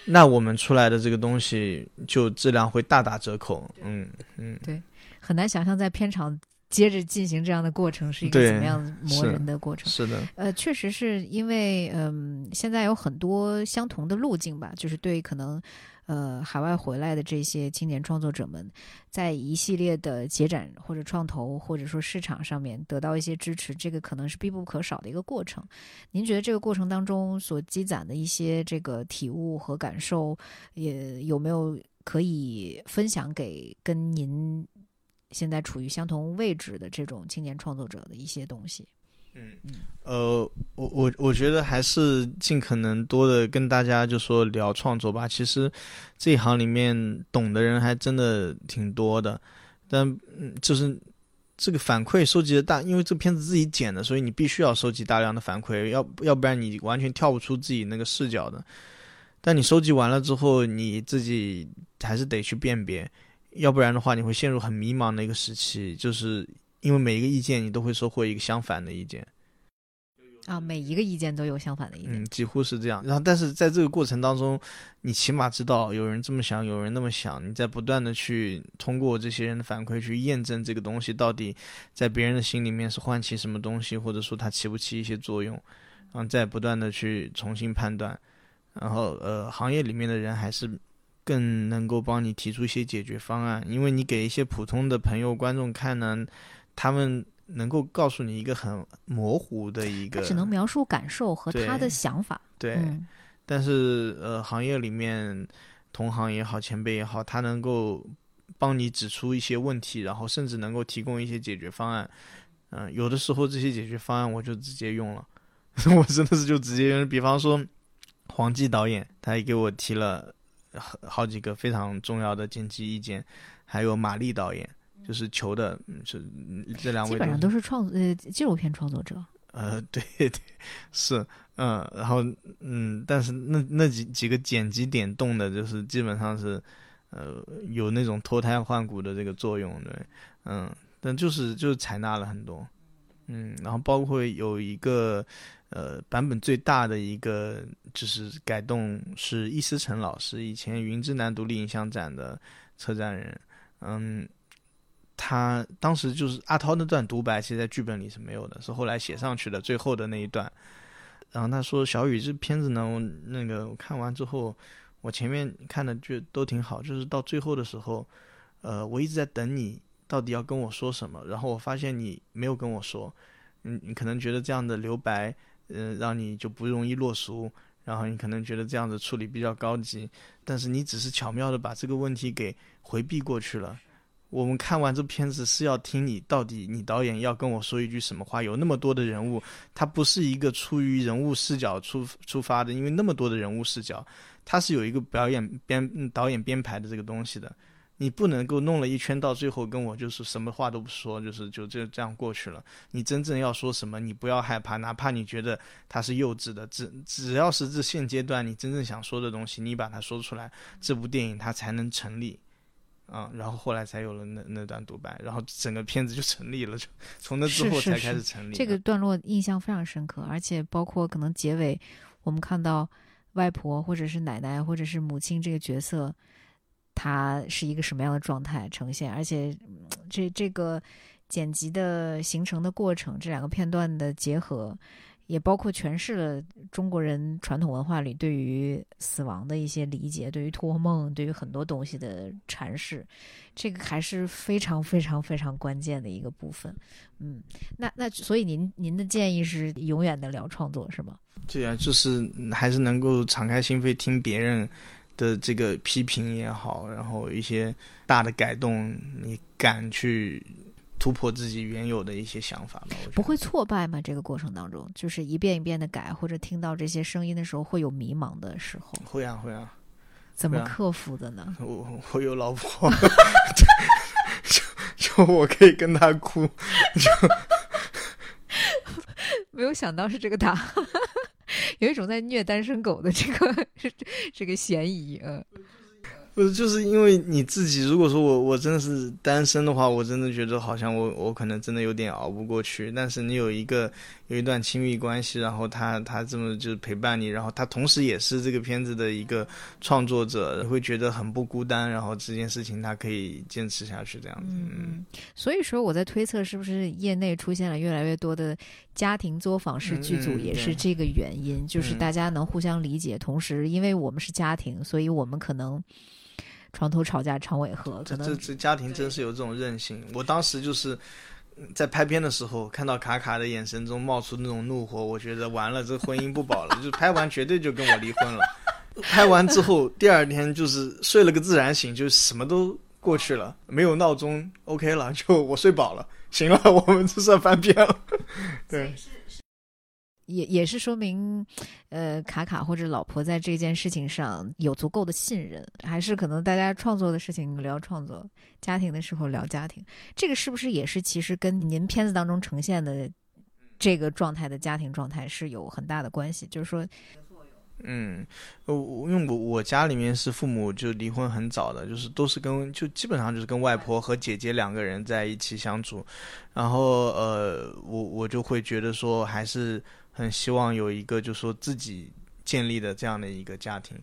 那我们出来的这个东西就质量会大打折扣，嗯嗯，对，很难想象在片场接着进行这样的过程是一个怎么样磨人的过程。是的，呃，确实是因为嗯，现在有很多相同的路径吧，就是对可能。呃，海外回来的这些青年创作者们，在一系列的节展或者创投或者说市场上面得到一些支持，这个可能是必不可少的一个过程。您觉得这个过程当中所积攒的一些这个体悟和感受，也有没有可以分享给跟您现在处于相同位置的这种青年创作者的一些东西？嗯嗯，呃，我我我觉得还是尽可能多的跟大家就说聊创作吧。其实这一行里面懂的人还真的挺多的，但嗯，就是这个反馈收集的大，因为这片子自己剪的，所以你必须要收集大量的反馈，要要不然你完全跳不出自己那个视角的。但你收集完了之后，你自己还是得去辨别，要不然的话，你会陷入很迷茫的一个时期，就是。因为每一个意见，你都会收获一个相反的意见，啊，每一个意见都有相反的意见，嗯，几乎是这样。然后，但是在这个过程当中，你起码知道有人这么想，有人那么想，你在不断的去通过这些人的反馈去验证这个东西到底在别人的心里面是唤起什么东西，或者说它起不起一些作用，然后再不断的去重新判断。然后，呃，行业里面的人还是更能够帮你提出一些解决方案，因为你给一些普通的朋友、观众看呢。他们能够告诉你一个很模糊的一个，他只能描述感受和他的想法。对，但是呃，行业里面同行也好，前辈也好，他能够帮你指出一些问题，然后甚至能够提供一些解决方案。嗯，有的时候这些解决方案我就直接用了，我真的是就直接用。比方说黄继导演，他也给我提了好几个非常重要的剪辑意见，还有马丽导演。就是求的，是这两位基本上都是创呃纪录片创作者。呃，对对，是嗯，然后嗯，但是那那几几个剪辑点动的，就是基本上是呃有那种脱胎换骨的这个作用，对，嗯，但就是就是采纳了很多，嗯，然后包括有一个呃版本最大的一个就是改动是易思成老师以前云之南独立影像展的策展人，嗯。他当时就是阿涛那段独白，其实在剧本里是没有的，是后来写上去的最后的那一段。然后他说小雨这片子呢，我那个我看完之后，我前面看的就都挺好，就是到最后的时候，呃，我一直在等你到底要跟我说什么，然后我发现你没有跟我说，嗯，你可能觉得这样的留白，嗯，让你就不容易落俗，然后你可能觉得这样子处理比较高级，但是你只是巧妙的把这个问题给回避过去了。我们看完这片子是要听你到底，你导演要跟我说一句什么话？有那么多的人物，他不是一个出于人物视角出出发的，因为那么多的人物视角，他是有一个表演编导演编排的这个东西的。你不能够弄了一圈到最后跟我就是什么话都不说，就是就这这样过去了。你真正要说什么，你不要害怕，哪怕你觉得他是幼稚的，只只要是这现阶段你真正想说的东西，你把它说出来，这部电影它才能成立。啊，然后后来才有了那那段独白，然后整个片子就成立了，就 从那之后才开始成立。这个段落印象非常深刻，而且包括可能结尾，我们看到外婆或者是奶奶或者是母亲这个角色，它是一个什么样的状态呈现，而且这这个剪辑的形成的过程，这两个片段的结合。也包括诠释了中国人传统文化里对于死亡的一些理解，对于托梦，对于很多东西的阐释，这个还是非常非常非常关键的一个部分。嗯，那那所以您您的建议是永远的聊创作是吗？对啊，就是还是能够敞开心扉听别人的这个批评也好，然后一些大的改动，你敢去。突破自己原有的一些想法吗，不会挫败吗？这个过程当中，就是一遍一遍的改，或者听到这些声音的时候，会有迷茫的时候。会啊，会啊。怎么克服的呢？我我有老婆，就就我可以跟他哭。就 没有想到是这个答案，有一种在虐单身狗的这个这个嫌疑，嗯。不是，就是因为你自己。如果说我我真的是单身的话，我真的觉得好像我我可能真的有点熬不过去。但是你有一个有一段亲密关系，然后他他这么就是陪伴你，然后他同时也是这个片子的一个创作者，会觉得很不孤单。然后这件事情他可以坚持下去，这样子。嗯，所以说我在推测，是不是业内出现了越来越多的家庭作坊式剧组，也是这个原因，就是大家能互相理解，同时因为我们是家庭，所以我们可能。床头吵架床尾和，这这这家庭真是有这种韧性。我当时就是在拍片的时候，看到卡卡的眼神中冒出那种怒火，我觉得完了，这婚姻不保了，就是拍完绝对就跟我离婚了。拍完之后，第二天就是睡了个自然醒，就什么都过去了，没有闹钟，OK 了，就我睡饱了，行了，我们这算翻篇了，对。也也是说明，呃，卡卡或者老婆在这件事情上有足够的信任，还是可能大家创作的事情聊创作，家庭的时候聊家庭，这个是不是也是其实跟您片子当中呈现的这个状态的家庭状态是有很大的关系？就是说。嗯，我因为我我家里面是父母就离婚很早的，就是都是跟就基本上就是跟外婆和姐姐两个人在一起相处，然后呃，我我就会觉得说还是很希望有一个就说自己建立的这样的一个家庭。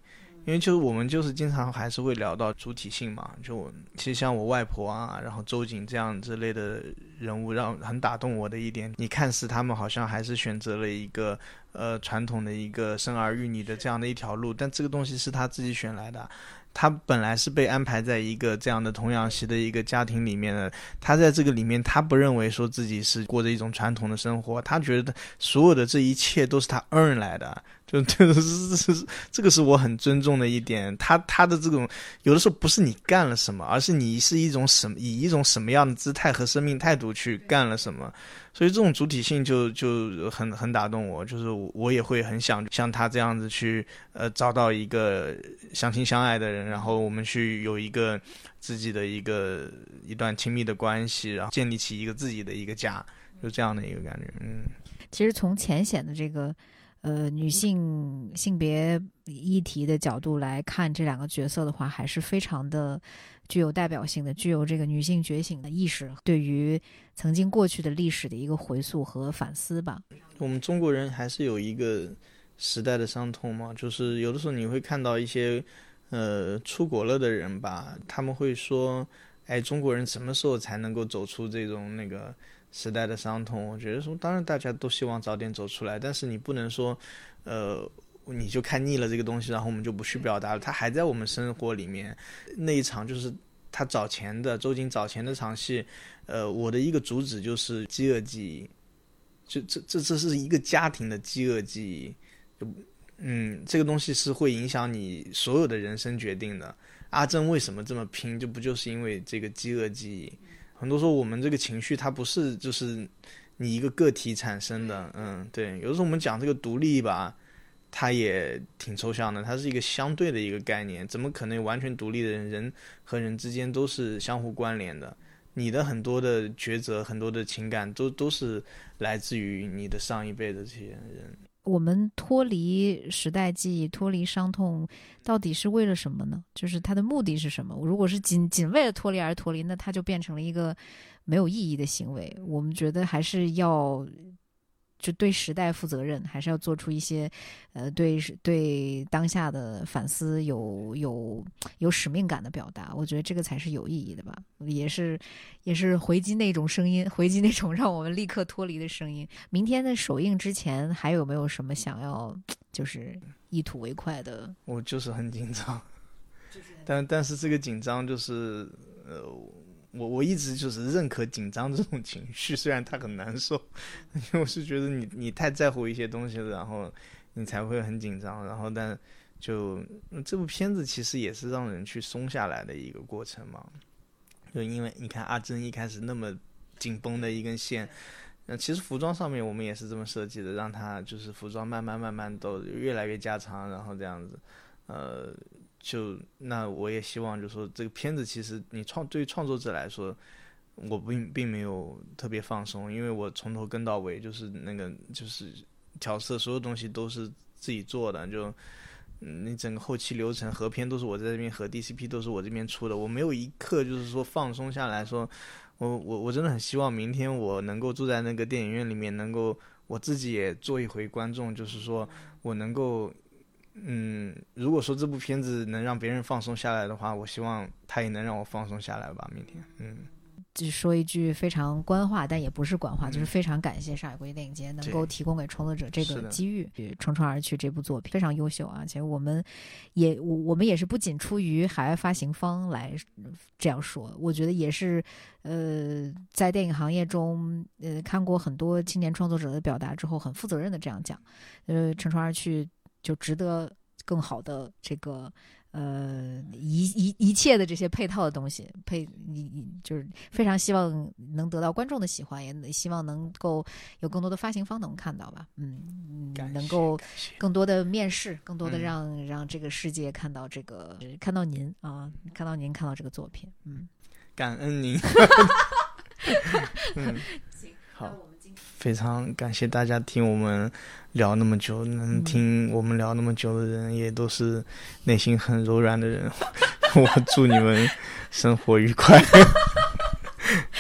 因为就是我们就是经常还是会聊到主体性嘛，就其实像我外婆啊，然后周瑾这样之类的人物，让很打动我的一点，你看似他们好像还是选择了一个呃传统的一个生儿育女的这样的一条路，但这个东西是他自己选来的。他本来是被安排在一个这样的童养媳的一个家庭里面的，他在这个里面，他不认为说自己是过着一种传统的生活，他觉得所有的这一切都是他 earn 来的，就 这是是 这个是我很尊重的一点。他他的这种有的时候不是你干了什么，而是你是一种什么以一种什么样的姿态和生命态度去干了什么。所以这种主体性就就很很打动我，就是我也会很想像他这样子去呃找到一个相亲相爱的人，然后我们去有一个自己的一个一段亲密的关系，然后建立起一个自己的一个家，就这样的一个感觉。嗯，其实从浅显的这个呃女性性别议题的角度来看这两个角色的话，还是非常的。具有代表性的、具有这个女性觉醒的意识，对于曾经过去的历史的一个回溯和反思吧。我们中国人还是有一个时代的伤痛嘛，就是有的时候你会看到一些呃出国了的人吧，他们会说：“哎，中国人什么时候才能够走出这种那个时代的伤痛。我觉得说，当然大家都希望早点走出来，但是你不能说，呃，你就看腻了这个东西，然后我们就不去表达了。它还在我们生活里面。那一场就是他早前的周瑾早前的场戏，呃，我的一个主旨就是饥饿记忆，就这这这是一个家庭的饥饿记忆，就嗯，这个东西是会影响你所有的人生决定的。阿珍为什么这么拼？就不就是因为这个饥饿记忆？很多时候我们这个情绪它不是就是你一个个体产生的，嗯，对。有的时候我们讲这个独立吧，它也挺抽象的，它是一个相对的一个概念，怎么可能完全独立的人？人和人之间都是相互关联的，你的很多的抉择、很多的情感都都是来自于你的上一辈的这些人。我们脱离时代记忆，脱离伤痛，到底是为了什么呢？就是它的目的是什么？如果是仅仅为了脱离而脱离，那它就变成了一个没有意义的行为。我们觉得还是要。就对时代负责任，还是要做出一些，呃，对对当下的反思有有有使命感的表达。我觉得这个才是有意义的吧，也是也是回击那种声音，回击那种让我们立刻脱离的声音。明天的首映之前，还有没有什么想要就是一吐为快的？我就是很紧张，但但是这个紧张就是呃。我我一直就是认可紧张这种情绪，虽然他很难受，因为我是觉得你你太在乎一些东西了，然后你才会很紧张，然后但就这部片子其实也是让人去松下来的一个过程嘛，就因为你看阿珍一开始那么紧绷的一根线，那其实服装上面我们也是这么设计的，让它就是服装慢慢慢慢都越来越加长，然后这样子，呃。就那我也希望，就是说这个片子其实你创对于创作者来说，我并并没有特别放松，因为我从头跟到尾就是那个就是调色，所有东西都是自己做的，就你整个后期流程合片都是我在这边合 DCP 都是我这边出的，我没有一刻就是说放松下来说，我我我真的很希望明天我能够坐在那个电影院里面，能够我自己也做一回观众，就是说我能够。嗯，如果说这部片子能让别人放松下来的话，我希望他也能让我放松下来吧。明天，嗯，就说一句非常官话，但也不是官话，就是非常感谢上海国际电影节能够提供给创作者这个机遇，乘船而去这部作品非常优秀啊！其实我们也我我们也是不仅出于海外发行方来这样说，我觉得也是呃，在电影行业中呃看过很多青年创作者的表达之后，很负责任的这样讲，呃，乘船而去。就值得更好的这个呃一一一切的这些配套的东西配你就是非常希望能得到观众的喜欢，也希望能够有更多的发行方能看到吧，嗯，能够更多的面试，更多的让让这个世界看到这个看到您啊，看到您看到这个作品，嗯，感恩您，嗯，行，好。非常感谢大家听我们聊那么久，能听我们聊那么久的人，也都是内心很柔软的人。我祝你们生活愉快。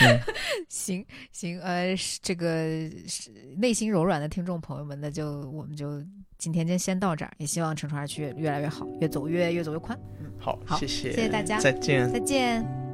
嗯行行，呃，这个内心柔软的听众朋友们，那就我们就今天就先到这儿，也希望乘船而去越来越好，越走越越走越宽。嗯，好，好，谢谢，谢谢大家，再见，再见。